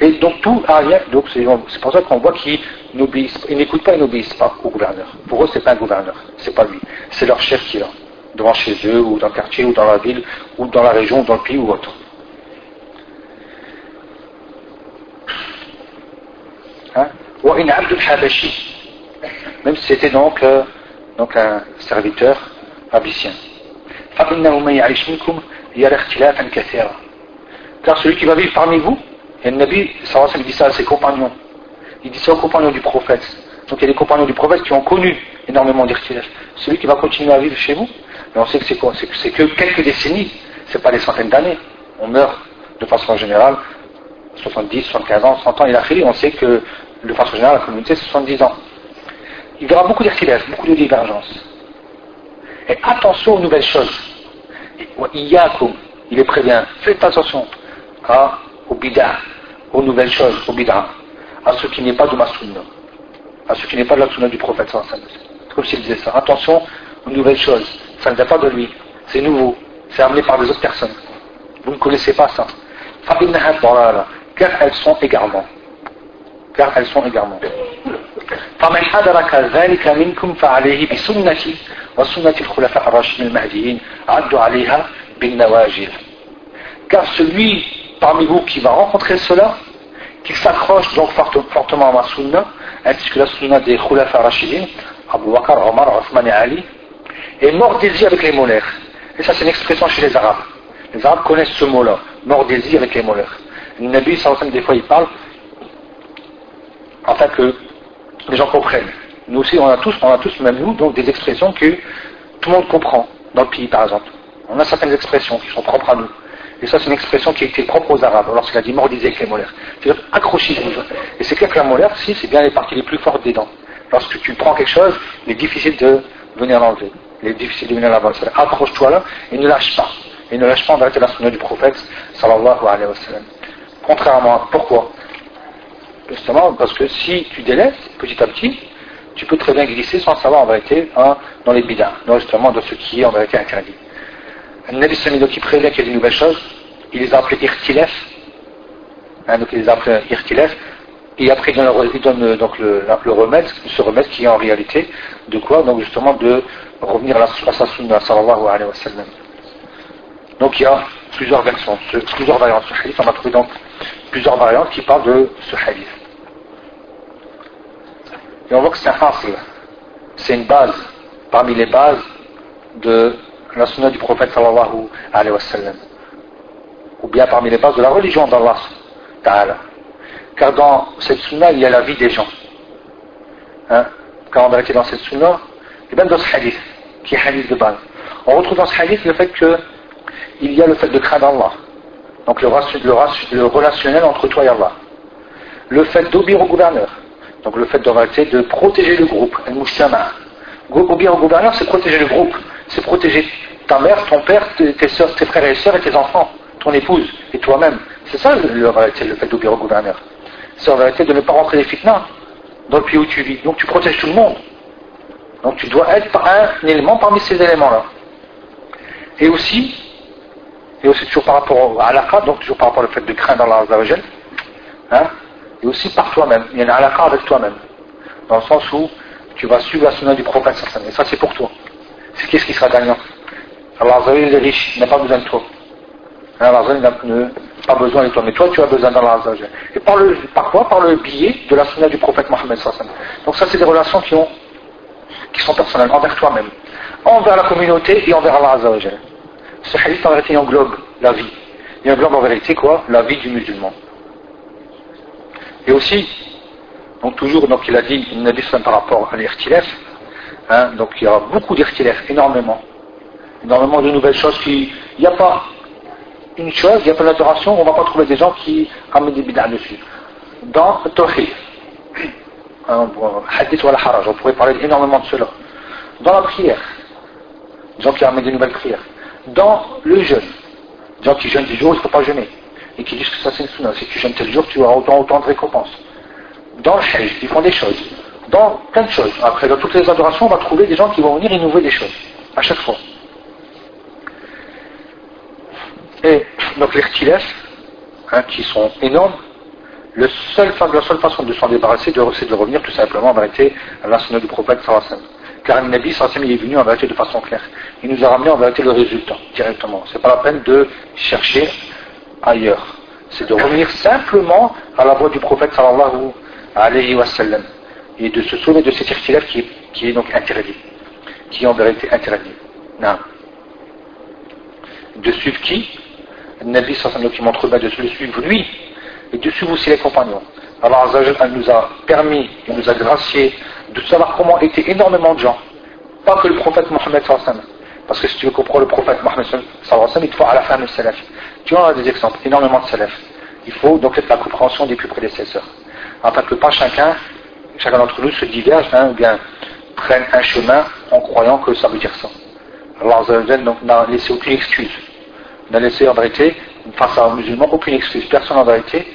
Et donc tout arrière, donc c'est pour ça qu'on voit qu'ils ils n'écoutent pas, ils n'obéissent pas au gouverneur. Pour eux, c'est pas un gouverneur, c'est pas lui, c'est leur chef qui est là devant chez eux, ou dans le quartier, ou dans la ville, ou dans la région, ou dans le pays, ou autre. Hein? Même si c'était donc, euh, donc un serviteur abyssien. Car celui qui va vivre parmi vous, et le Nabi il dit ça à ses compagnons, il dit ça aux compagnons du prophète. Donc il y a des compagnons du prophète qui ont connu énormément d'irtilaf. Celui qui va continuer à vivre chez vous, on sait que C'est que quelques décennies, c'est pas des centaines d'années. On meurt de façon générale, 70, 75 ans, 100 ans, il a fait, on sait que de façon générale, la communauté, c'est 70 ans. Il y aura beaucoup d'irtilaf, beaucoup de divergences Et attention aux nouvelles choses. Il est prévient, faites attention à, aux bid'ah, aux nouvelles choses, aux bid'ah, à ce qui n'est pas de ma sunna, à ce qui n'est pas de la sunna du prophète. C'est comme s'il disait ça. Attention aux nouvelles choses. Ça ne vient pas de lui. C'est nouveau. C'est amené par des autres personnes. Vous ne connaissez pas ça. Car elles sont égarement. Car elles sont égarement. فمن أدرك ذلك منكم فعليه بسنتي وسنة الخلفاء الراشدين المهديين عدوا عليها بالنواجذ car celui parmi vous qui va rencontrer cela qu'il s'accroche donc fortement à ma sunna ainsi que la sunna des khulafa rashidin Abu Bakr, Omar, Othman et Ali et mordez-y avec les molaires. Et ça, c'est une expression chez les Arabes. Les Arabes connaissent ce mot-là, mordez-y avec les molaires. Le Nabi, des fois, il parle afin que les gens comprennent. nous aussi, on a tous, on a tous, même nous, donc des expressions que tout le monde comprend dans le pays, par exemple. On a certaines expressions qui sont propres à nous. Et ça, c'est une expression qui était propre aux Arabes, lorsqu'il a dit mordisez avec les molaires. C'est-à-dire accrochez-vous. Et c'est clair que la molaire, si, c'est bien les parties les plus fortes des dents. Lorsque tu prends quelque chose, il est difficile de venir l'enlever. Il est difficile de venir l'enlever. Accroche-toi là et ne lâche pas. Et ne lâche pas en arrêter la sunna du prophète, sallallahu alayhi wa sallam. Contrairement à, pourquoi? Justement, parce que si tu délaisses petit à petit, tu peux très bien glisser sans savoir en vérité hein, dans les bidins, justement dans ce qui est en vérité interdit. Nabi Samido qui prévient qu'il y a des nouvelles choses, il les a appelés irtilef, hein, donc il les a appelés irtilef, et après il donne, donc le, remède, ce remède qui est en réalité de quoi Donc justement de revenir à, la, à sa sunna sallallahu alayhi wa sallam. Donc il y a plusieurs versions, plusieurs variantes de ce hadith, on va trouver donc plusieurs variantes qui parlent de ce hadith. Et on voit que c'est un hasl, c'est une base, parmi les bases de la sunna du prophète sallallahu alayhi wa sallam. Ou bien parmi les bases de la religion d'Allah ta'ala. Car dans cette sunna, il y a la vie des gens. Hein? Car en vérité, dans cette sunna, et même dans ce hadith, qui est hadith de base, on retrouve dans ce hadith le fait qu'il y a le fait de craindre Allah. Donc le, le relationnel entre toi et Allah. Le fait d'obéir au gouverneur donc le fait de, de protéger le groupe, Obéir au gouverneur, c'est protéger le groupe, c'est protéger ta mère, ton père, tes, soeurs, tes frères et sœurs et tes enfants, ton épouse et toi-même. C'est ça le, le, fait d'obéir au gouverneur. C'est en vérité de ne pas rentrer les fitnas dans le pays où tu vis. Donc tu protèges tout le monde. Donc tu dois être un élément parmi ces éléments-là. Et aussi, et aussi toujours par rapport à l'aqad, donc toujours par rapport au fait de craindre Allah et aussi par toi-même. Il y a une halakha avec toi-même. Dans le sens où tu vas suivre la sunna du prophète. Et ça, c'est pour toi. C'est qu'est-ce qui sera gagnant Allah il est riche, il n'a pas besoin de toi. Allah n'a pas besoin de toi, mais toi, tu as besoin d'Allah Et par, le, par quoi? Par le biais de la sunna du prophète Mohammed. Donc, ça, c'est des relations qui sont personnelles, envers toi-même, envers la communauté et envers Allah Ce hadith, en vérité, englobe la vie. Il englobe en vérité quoi? La vie du musulman. Et aussi, donc toujours, donc il a dit, il a dit par rapport à l'irtilef, hein, donc il y aura beaucoup d'irtilef, énormément, énormément de nouvelles choses qui, il n'y a pas une chose, il n'y a pas d'adoration, on ne va pas trouver des gens qui amènent des bid'ah dessus. Dans le tawhid, ou la haraj, on pourrait parler énormément de cela. Dans la prière, des gens qui amènent des nouvelles prières. Dans le jeûne, des gens qui jeûnent du jour, il ne faut pas jeûner et qui disent que ça c'est une sunna. Si tu jeûnes tel jour, tu auras autant, autant de récompenses. Dans le hajj, ils font des choses. Dans plein de choses. Après, dans toutes les adorations, on va trouver des gens qui vont venir innover des choses. À chaque fois. Et donc les khtilaf, hein, qui sont énormes, la seule façon de s'en débarrasser, c'est de revenir tout simplement en vérité à sunna du prophète sallallahu car le Nabi sallallahu il est venu en vérité de façon claire. Il nous a ramené en vérité le résultat directement. C'est pas la peine de chercher ailleurs. C'est de revenir simplement à la voix du prophète sallallahu alayhi wa sallam et de se sauver de cet irtilaf qui, qui est donc interdit, qui est en vérité interdit. Non. De suivre qui? Nabi sallallahu qui montre bien de suivre lui et de suivre aussi les compagnons. Allah nous a permis, il nous a gracié de savoir comment étaient énormément de gens. Pas que le prophète Mohammed sallallahu parce que si tu veux comprendre le prophète Mohammed sallallahu il te faut à la fin le salaf. Tu en as des exemples, énormément de salaf. Il faut donc être la compréhension des plus prédécesseurs. Afin que pas chacun, chacun d'entre nous se diverge, hein, ou bien prenne un chemin en croyant que ça veut dire ça. Allah n'a laissé aucune excuse. N'a laissé en vérité, face à un musulman, aucune excuse. Personne en vérité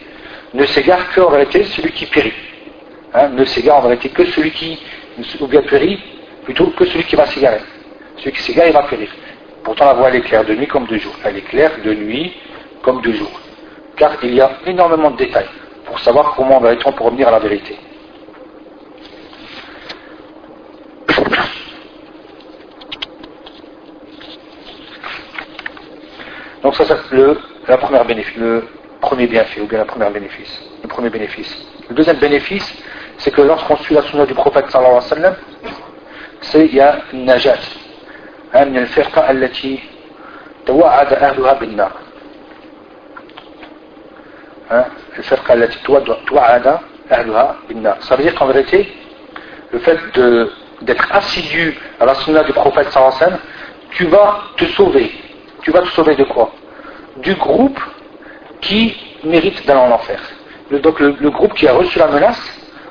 ne s'égare que en vérité celui qui périt. Hein, ne s'égare en vérité que celui qui, ou bien périt, plutôt que celui qui va s'égarer. Celui qui s'égare, il va périr. Pourtant, la voie, elle est claire de nuit comme de jour. Elle est claire de nuit comme de jour. Car il y a énormément de détails pour savoir comment va être pour revenir à la vérité. Donc ça, c'est le, bénéfice, premier bienfait, ou bien la première bénéfice. Le premier bénéfice. Le deuxième bénéfice, c'est que lorsqu'on suit la sunna du prophète sallallahu alayhi wa c'est il y a najat, من الفرقة التي توعد أهلها بالنار الفرقة التي توعد أهلها بالنار ça veut dire qu'en vérité le fait d'être assidu à la sunna du prophète sallallahu tu vas te sauver. Tu vas te sauver de quoi Du groupe qui mérite d'aller en enfer. donc le, groupe qui a reçu la menace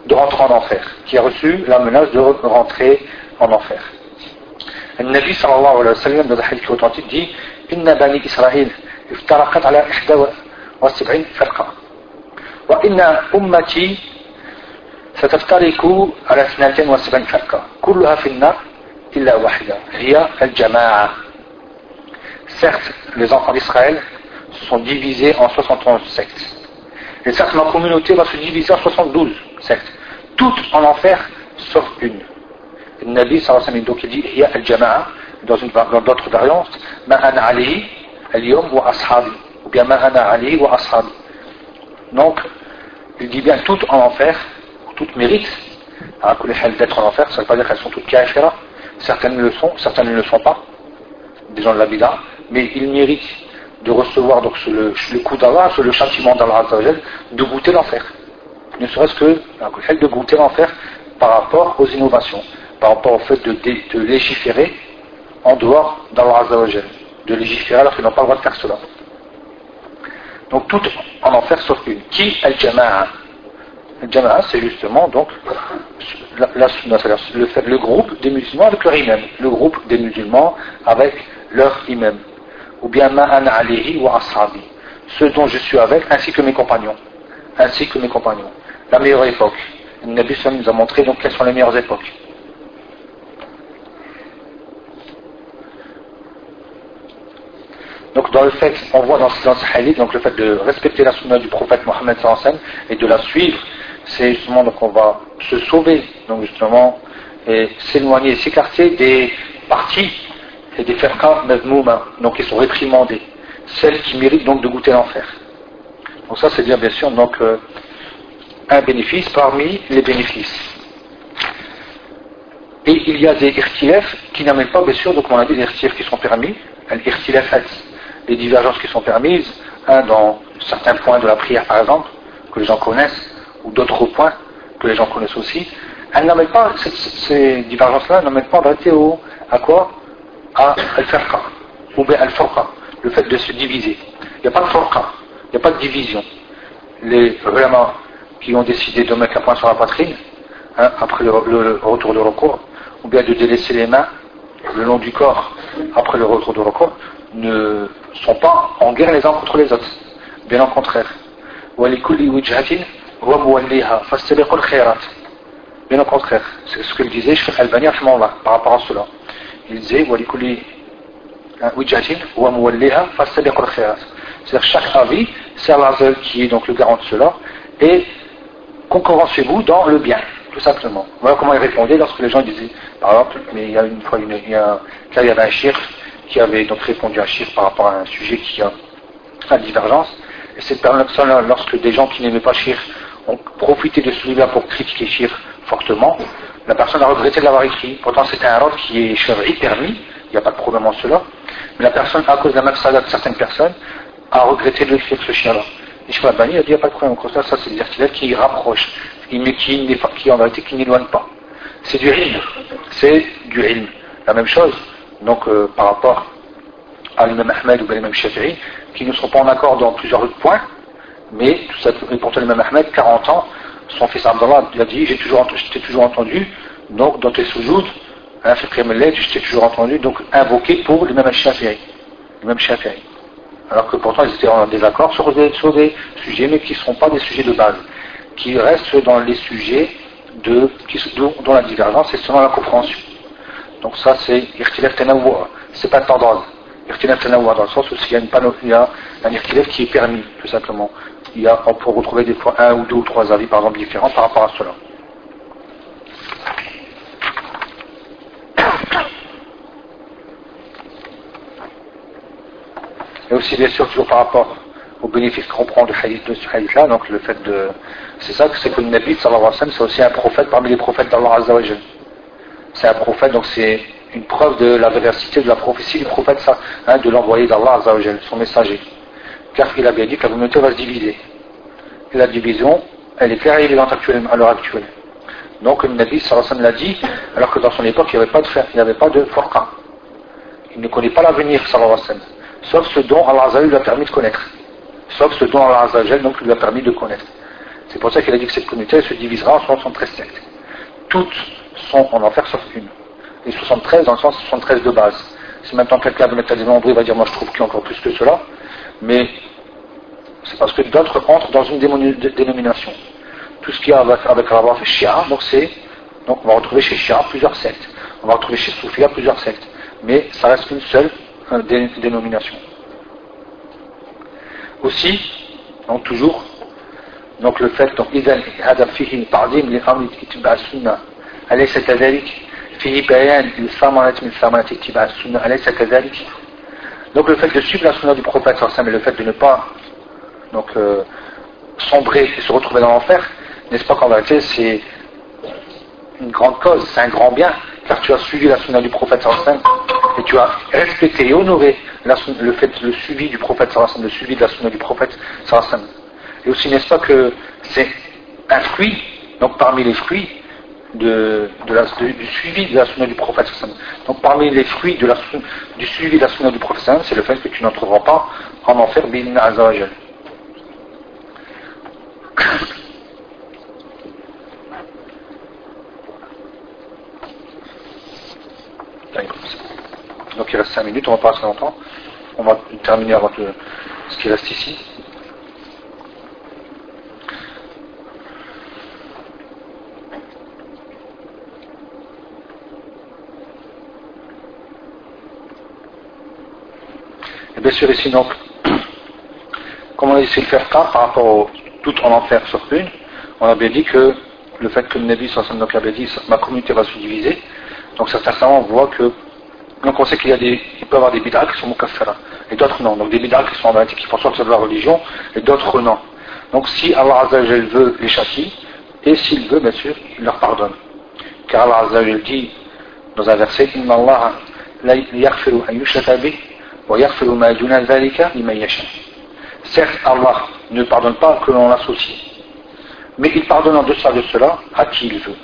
de rentrer en enfer, qui a reçu la menace de rentrer en enfer. Le Nabi sallallahu alayhi wa sallam dans un hadith authentique dit Inna bani Israël افترقت على 71 فرقة وإن أمتي ستفترق على 72 فرقة كلها في النار إلا واحدة هي الجماعة Certes, les enfants d'Israël sont divisés en 71 sectes. Et certes, ma communauté va se diviser en 72 sectes. Toutes en enfer, sauf une. Nabi sallallahu donc il dit, il y a al-jama'a, dans d'autres variantes, ma'an ali, al-yom wa ashabi, ou bien ma'ana ali wa ashabi. Donc, il dit bien toutes en enfer, toutes méritent, d'être en enfer, ça ne veut pas dire qu'elles sont toutes kafira, certaines le sont, certaines ne le sont pas, des gens de la bida, mais ils méritent de recevoir donc le, le coup d'Allah, le châtiment d'Allah de goûter l'enfer. Ne serait-ce que de goûter l'enfer par rapport aux innovations, par rapport au fait de, légiférer en dehors d'Allah de légiférer alors qu'ils n'ont pas le droit de faire cela. Donc tout en enfer sauf une. Qui est le jama'a? Le jama'a c'est justement donc la, le, fait, le groupe des musulmans avec leur imam, le groupe des musulmans avec leur imam ou bien ma'ana alihi wa ashabi, ceux dont je suis avec, ainsi que mes compagnons, ainsi que mes compagnons. La meilleure époque. Le nous a montré donc quelles sont les meilleures époques. Donc dans le fait, on voit dans, ce hadith, donc le fait de respecter la sunna du prophète Mohammed et de la suivre, c'est justement donc on va se sauver, donc justement, et s'éloigner, s'écarter des parties et des mazmouma, donc qui sont réprimandées, celles qui méritent donc de goûter l'enfer. Donc ça c'est bien bien sûr donc euh, un bénéfice parmi les bénéfices. Et il y a des irtilef qui n'amènent pas bien sûr, donc on a dit des irtilef qui sont permis, les divergences qui sont permises, dans certains points de la prière par exemple, que les gens connaissent, ou d'autres points que les gens connaissent aussi, elles n'amènent pas, ces divergences-là n'amènent pas en au, à quoi? À al-farqa, ou bien al-farqa, le fait de se diviser. Il n'y a pas de farqa, il n'y a pas de division. Les vraiment qui ont décidé de mettre la poing sur la poitrine, hein, après le, retour de recours, ou bien de délaisser les mains le long du corps après le retour de recours, ne sont pas en guerre les uns contre les autres. Bien au contraire. Bien au contraire. C'est ce que disait Sheikh Albani par rapport à cela il disait c'est-à-dire chaque avis c'est Allah qui est donc le garant de cela et concurrencez-vous dans le bien tout simplement voilà comment il répondait lorsque les gens disaient par exemple mais il y a une fois il y a, il y avait un shir qui avait donc répondu à un shir par rapport à un sujet qui a une divergence et cette personne lorsque des gens qui n'aimaient pas shir ont profité de celui-là pour critiquer shir fortement la personne a regretté de l'avoir écrit. Pourtant, c'était un robe qui est chevri, permis, il n'y a pas de problème en cela. Mais la personne, à cause de la mafsada de certaines personnes, a regretté de l'écrire ce chien-là. Et Cheikh Bani a dit, il n'y a pas de problème. ça, ça c'est des articles qui rapprochent, qui, qui en vérité, qui n'éloignent pas. C'est du ilm. C'est du ilm. La même chose, donc, euh, par rapport à l'imam Ahmed ou à l'imam Shafi'i, qui ne sont pas en accord dans plusieurs points, mais tout ça, pourtant l'imam Ahmed, 40 ans, son fils Abdallah il a dit j'ai toujours, entendu donc dans tes soujouds hein, je t'ai toujours entendu donc invoqué pour le même Shafi'i. Le même Shafi'i. Alors que pourtant ils étaient en désaccord sur des, sujets mais qui ne sont pas des sujets de base qui restent dans les sujets de, qui, dont la divergence est selon la compréhension donc ça c'est irtilaf c'est pas tendance irtilaf dans le sens où il y a, une, il y a un irtilaf qui est permis tout simplement. Il y a, on peut retrouver des fois un ou deux ou trois avis par exemple différents par rapport à cela. Et aussi bien sûr toujours par rapport aux bénéfices qu'on prend de, ce hadith-là, donc le fait de... C'est ça que c'est que le Nabi, c'est aussi un prophète parmi les prophètes d'Allah Azza C'est un prophète, donc c'est une preuve de la véracité de la prophétie du prophète, hein, de l'envoyé d'Allah son messager car il a bien dit que la communauté va se diviser. Et la division, elle est claire et évidente à l'heure actuelle. Donc le Nabi sallallahu l'a dit, alors que dans son époque, il n'y avait pas de il n'y avait pas de furqa. Il ne connaît pas l'avenir, wa Sauf ce dont Allah lui a permis de connaître. Sauf ce dont Allah donc, lui a permis de connaître. C'est pour ça qu'il a dit que cette communauté se divisera en 73 sectes. Toutes sont en enfer sauf une. Et 73 dans le sens 73 de base. Si maintenant quelqu'un veut mettre des nombres, il va dire moi je trouve qu'il y a encore plus que cela. Mais c'est parce que d'autres entrent dans une dénomination. Tout ce qui a avec, avec la fait Shia, donc c'est, donc on va retrouver chez Shia plusieurs sectes. On va retrouver chez Soufia plusieurs sectes. Mais ça reste une seule euh, dénomination. Aussi, donc toujours, donc le fait, donc إذا هذا فيه تعظيم لأمر اتباع السنة أليس كذلك؟ فيه بيان للثمرة من ثمرة اتباع السنة أليس كذلك؟ Donc le fait de suivre la sunna du prophète mais le fait de ne pas donc, euh, sombrer et se retrouver dans l'enfer, n'est-ce pas qu'en vérité c'est une grande cause, c'est un grand bien, car tu as suivi la sunna du prophète et tu as respecté et honoré le fait, le suivi du prophète le suivi de la sunna du prophète Et aussi, n'est-ce pas que c'est un fruit, donc parmi les fruits de, du suivi de la sunna du prophète Donc parmi les fruits de la, du suivi de la sunna du prophète c'est le fait que tu n'en trouveras pas en enfer bin azawajal. Donc il reste 5 minutes, on va pas assez longtemps. On va terminer avant ce qui reste ici. Et bien sûr ici donc, comment on a essayé de faire ça par rapport au tout en enfer sur une, on a bien dit que le fait que le Nabi donc avait dit ma communauté va se diviser, donc certainement on voit que donc on sait qu'il y a des, il peut y avoir des bid'as qui sont mukaffara, et d'autres non. Donc des bid'as qui sont en qui font sortir de la religion, et d'autres non. Donc si Allah Azzawajal veut les châtie, et s'il veut, bien sûr, il leur pardonne. Car Allah Azzawajal dit dans un verset, Certes, Allah ne pardonne pas que l'on l'associe, mais il pardonne en deçà de cela à qui il veut.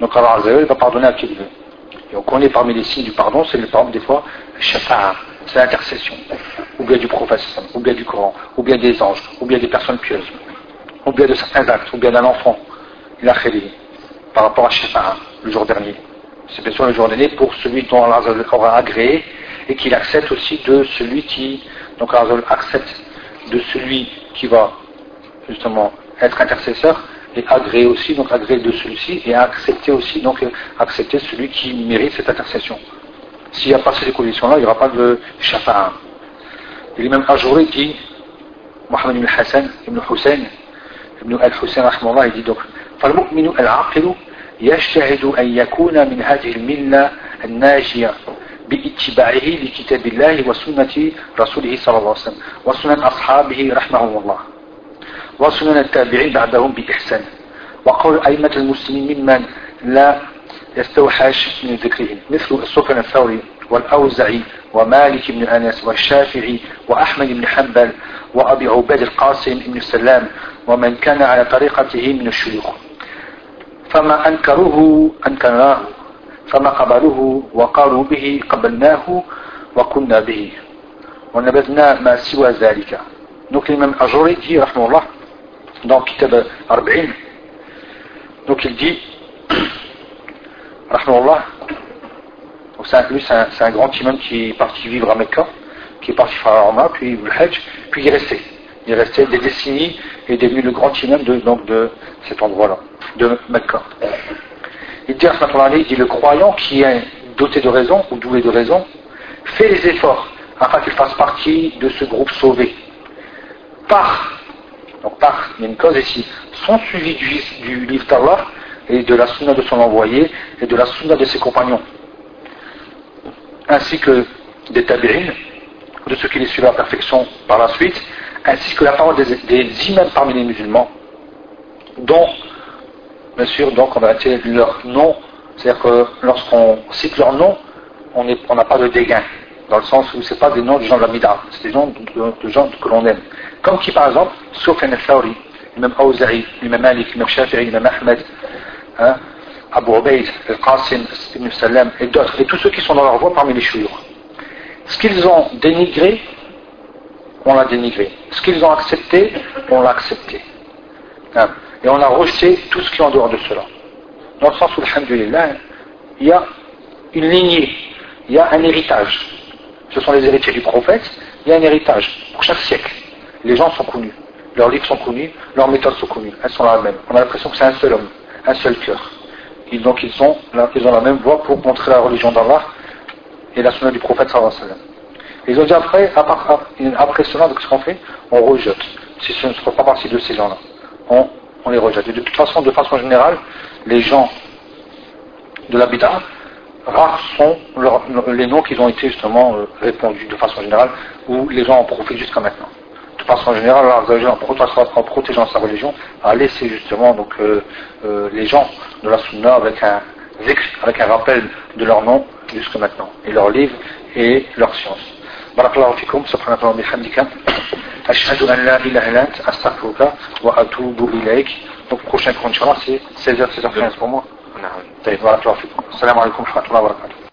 Donc Allah va pardonner à qui il veut. Et on connaît parmi les signes du pardon, c'est le pardon des fois, c'est l'intercession, ou bien du prophète, ou bien du Coran, ou bien des anges, ou bien des personnes pieuses, ou bien de certains actes, ou bien d'un enfant, il a par rapport à shafa'a, le jour dernier. C'est bien sûr le jour dernier pour celui dont Allah aura agréé et qu'il accepte aussi de celui qui, donc Allah accepte de celui qui va justement être intercesseur et agréer aussi, donc agréer de celui-ci, et accepter aussi, donc accepter celui qui mérite cette intercession. S'il n'y a pas ces conditions-là, il n'y aura pas de shafa'a. L'imam Ajouri dit, Mohamed ibn Hassan, ibn Hussein, ibn al-Hussein, il dit donc, فالمؤمن العاقل يجتهد أن يكون من هذه الملة الناجية باتباعه لكتاب الله وسنة رسوله صلى الله عليه وسلم وسنة أصحابه رحمهم الله وسنن التابعين بعدهم بإحسان وقول أئمة المسلمين ممن لا يستوحش من ذكرهم مثل السفن الثوري والأوزعي ومالك بن أنس والشافعي وأحمد بن حنبل وأبي عباد القاسم بن السلام ومن كان على طريقته من الشيوخ فما أنكروه أنكرناه فما قبلوه وقالوا به قبلناه وكنا به ونبذنا ما سوى ذلك Donc l'imam Ajuri dit, الله dans Kitab Arba'in. Donc il dit, Rahmanullah, lui c'est un, grand imam qui est parti vivre à Mecca, qui est parti faire Arma, puis le Hajj, puis il est resté. Il est resté des décennies et est devenu le grand imam de, donc, de cet endroit-là, de Mecca. Il dit, il dit, le croyant qui est doté de raison ou doué de raison, fait les efforts afin qu'il fasse partie de ce groupe sauvé. Par donc par, il y a une cause ici, sont suivis du, livre d'Allah et de la sunna de son envoyé et de la sunna de ses compagnons, ainsi que des tabi'in, de ceux qui les suivent à la perfection par la suite, ainsi que la parole des, des imams parmi les musulmans, dont, bien sûr, donc on va attirer leur nom, c'est-à-dire que lorsqu'on cite leur nom, on n'a pas de dégain, dans le sens où ce pas des noms de gens de la c'est des noms de gens que l'on aime. Comme qui, par exemple, Soufiane al-Thawri, l'imam Awza'i, l'imam Malik, l'imam Shafi'i, l'imam Ahmed, hein, Abu Ubaid, Al-Qasim, Ibn Salam et d'autres, et tous ceux qui sont dans leur voie parmi les chouyours. Ce qu'ils ont dénigré, on l'a dénigré. Ce qu'ils ont accepté, on l'a accepté. Hein. Et on a rejeté tout ce qui est en dehors de cela. Dans le sens où, alhamdulillah, il y a une lignée, il y a un héritage. Ce sont les héritiers du prophète, il y a un héritage pour chaque siècle. Les gens sont connus, leurs livres sont connus, leurs méthodes sont connues, elles sont la même. On a l'impression que c'est un seul homme, un seul cœur. Donc ils ont, ils ont la même voie pour montrer la religion d'Allah et la sunna du prophète sallallahu alayhi wa sallam. Ils ont dit après, après cela, donc ce qu'on fait, on rejette. Si ce ne sont pas partie de ces gens-là, on, on, les rejette. Et de toute façon, de façon générale, les gens de la bid'a, rares sont les noms qui ont été justement euh, répondus de façon générale, où les gens en profitent jusqu'à maintenant. De façon générale, en protégeant sa religion, a laissé justement donc, euh, euh, les gens de la sunna avec un avec un rappel de leur nom jusqu'à maintenant, et leurs livres et leur science. بارك الله فيكم. سبحانك اللهم وبحمدك. أشهد أن لا إله إلا أنت أستغفرك وأتوب إليك. Donc prochain cours Inch'Allah c'est 16h 16h15 pour moi. طيب بارك الله فيكم. السلام عليكم ورحمة الله وبركاته.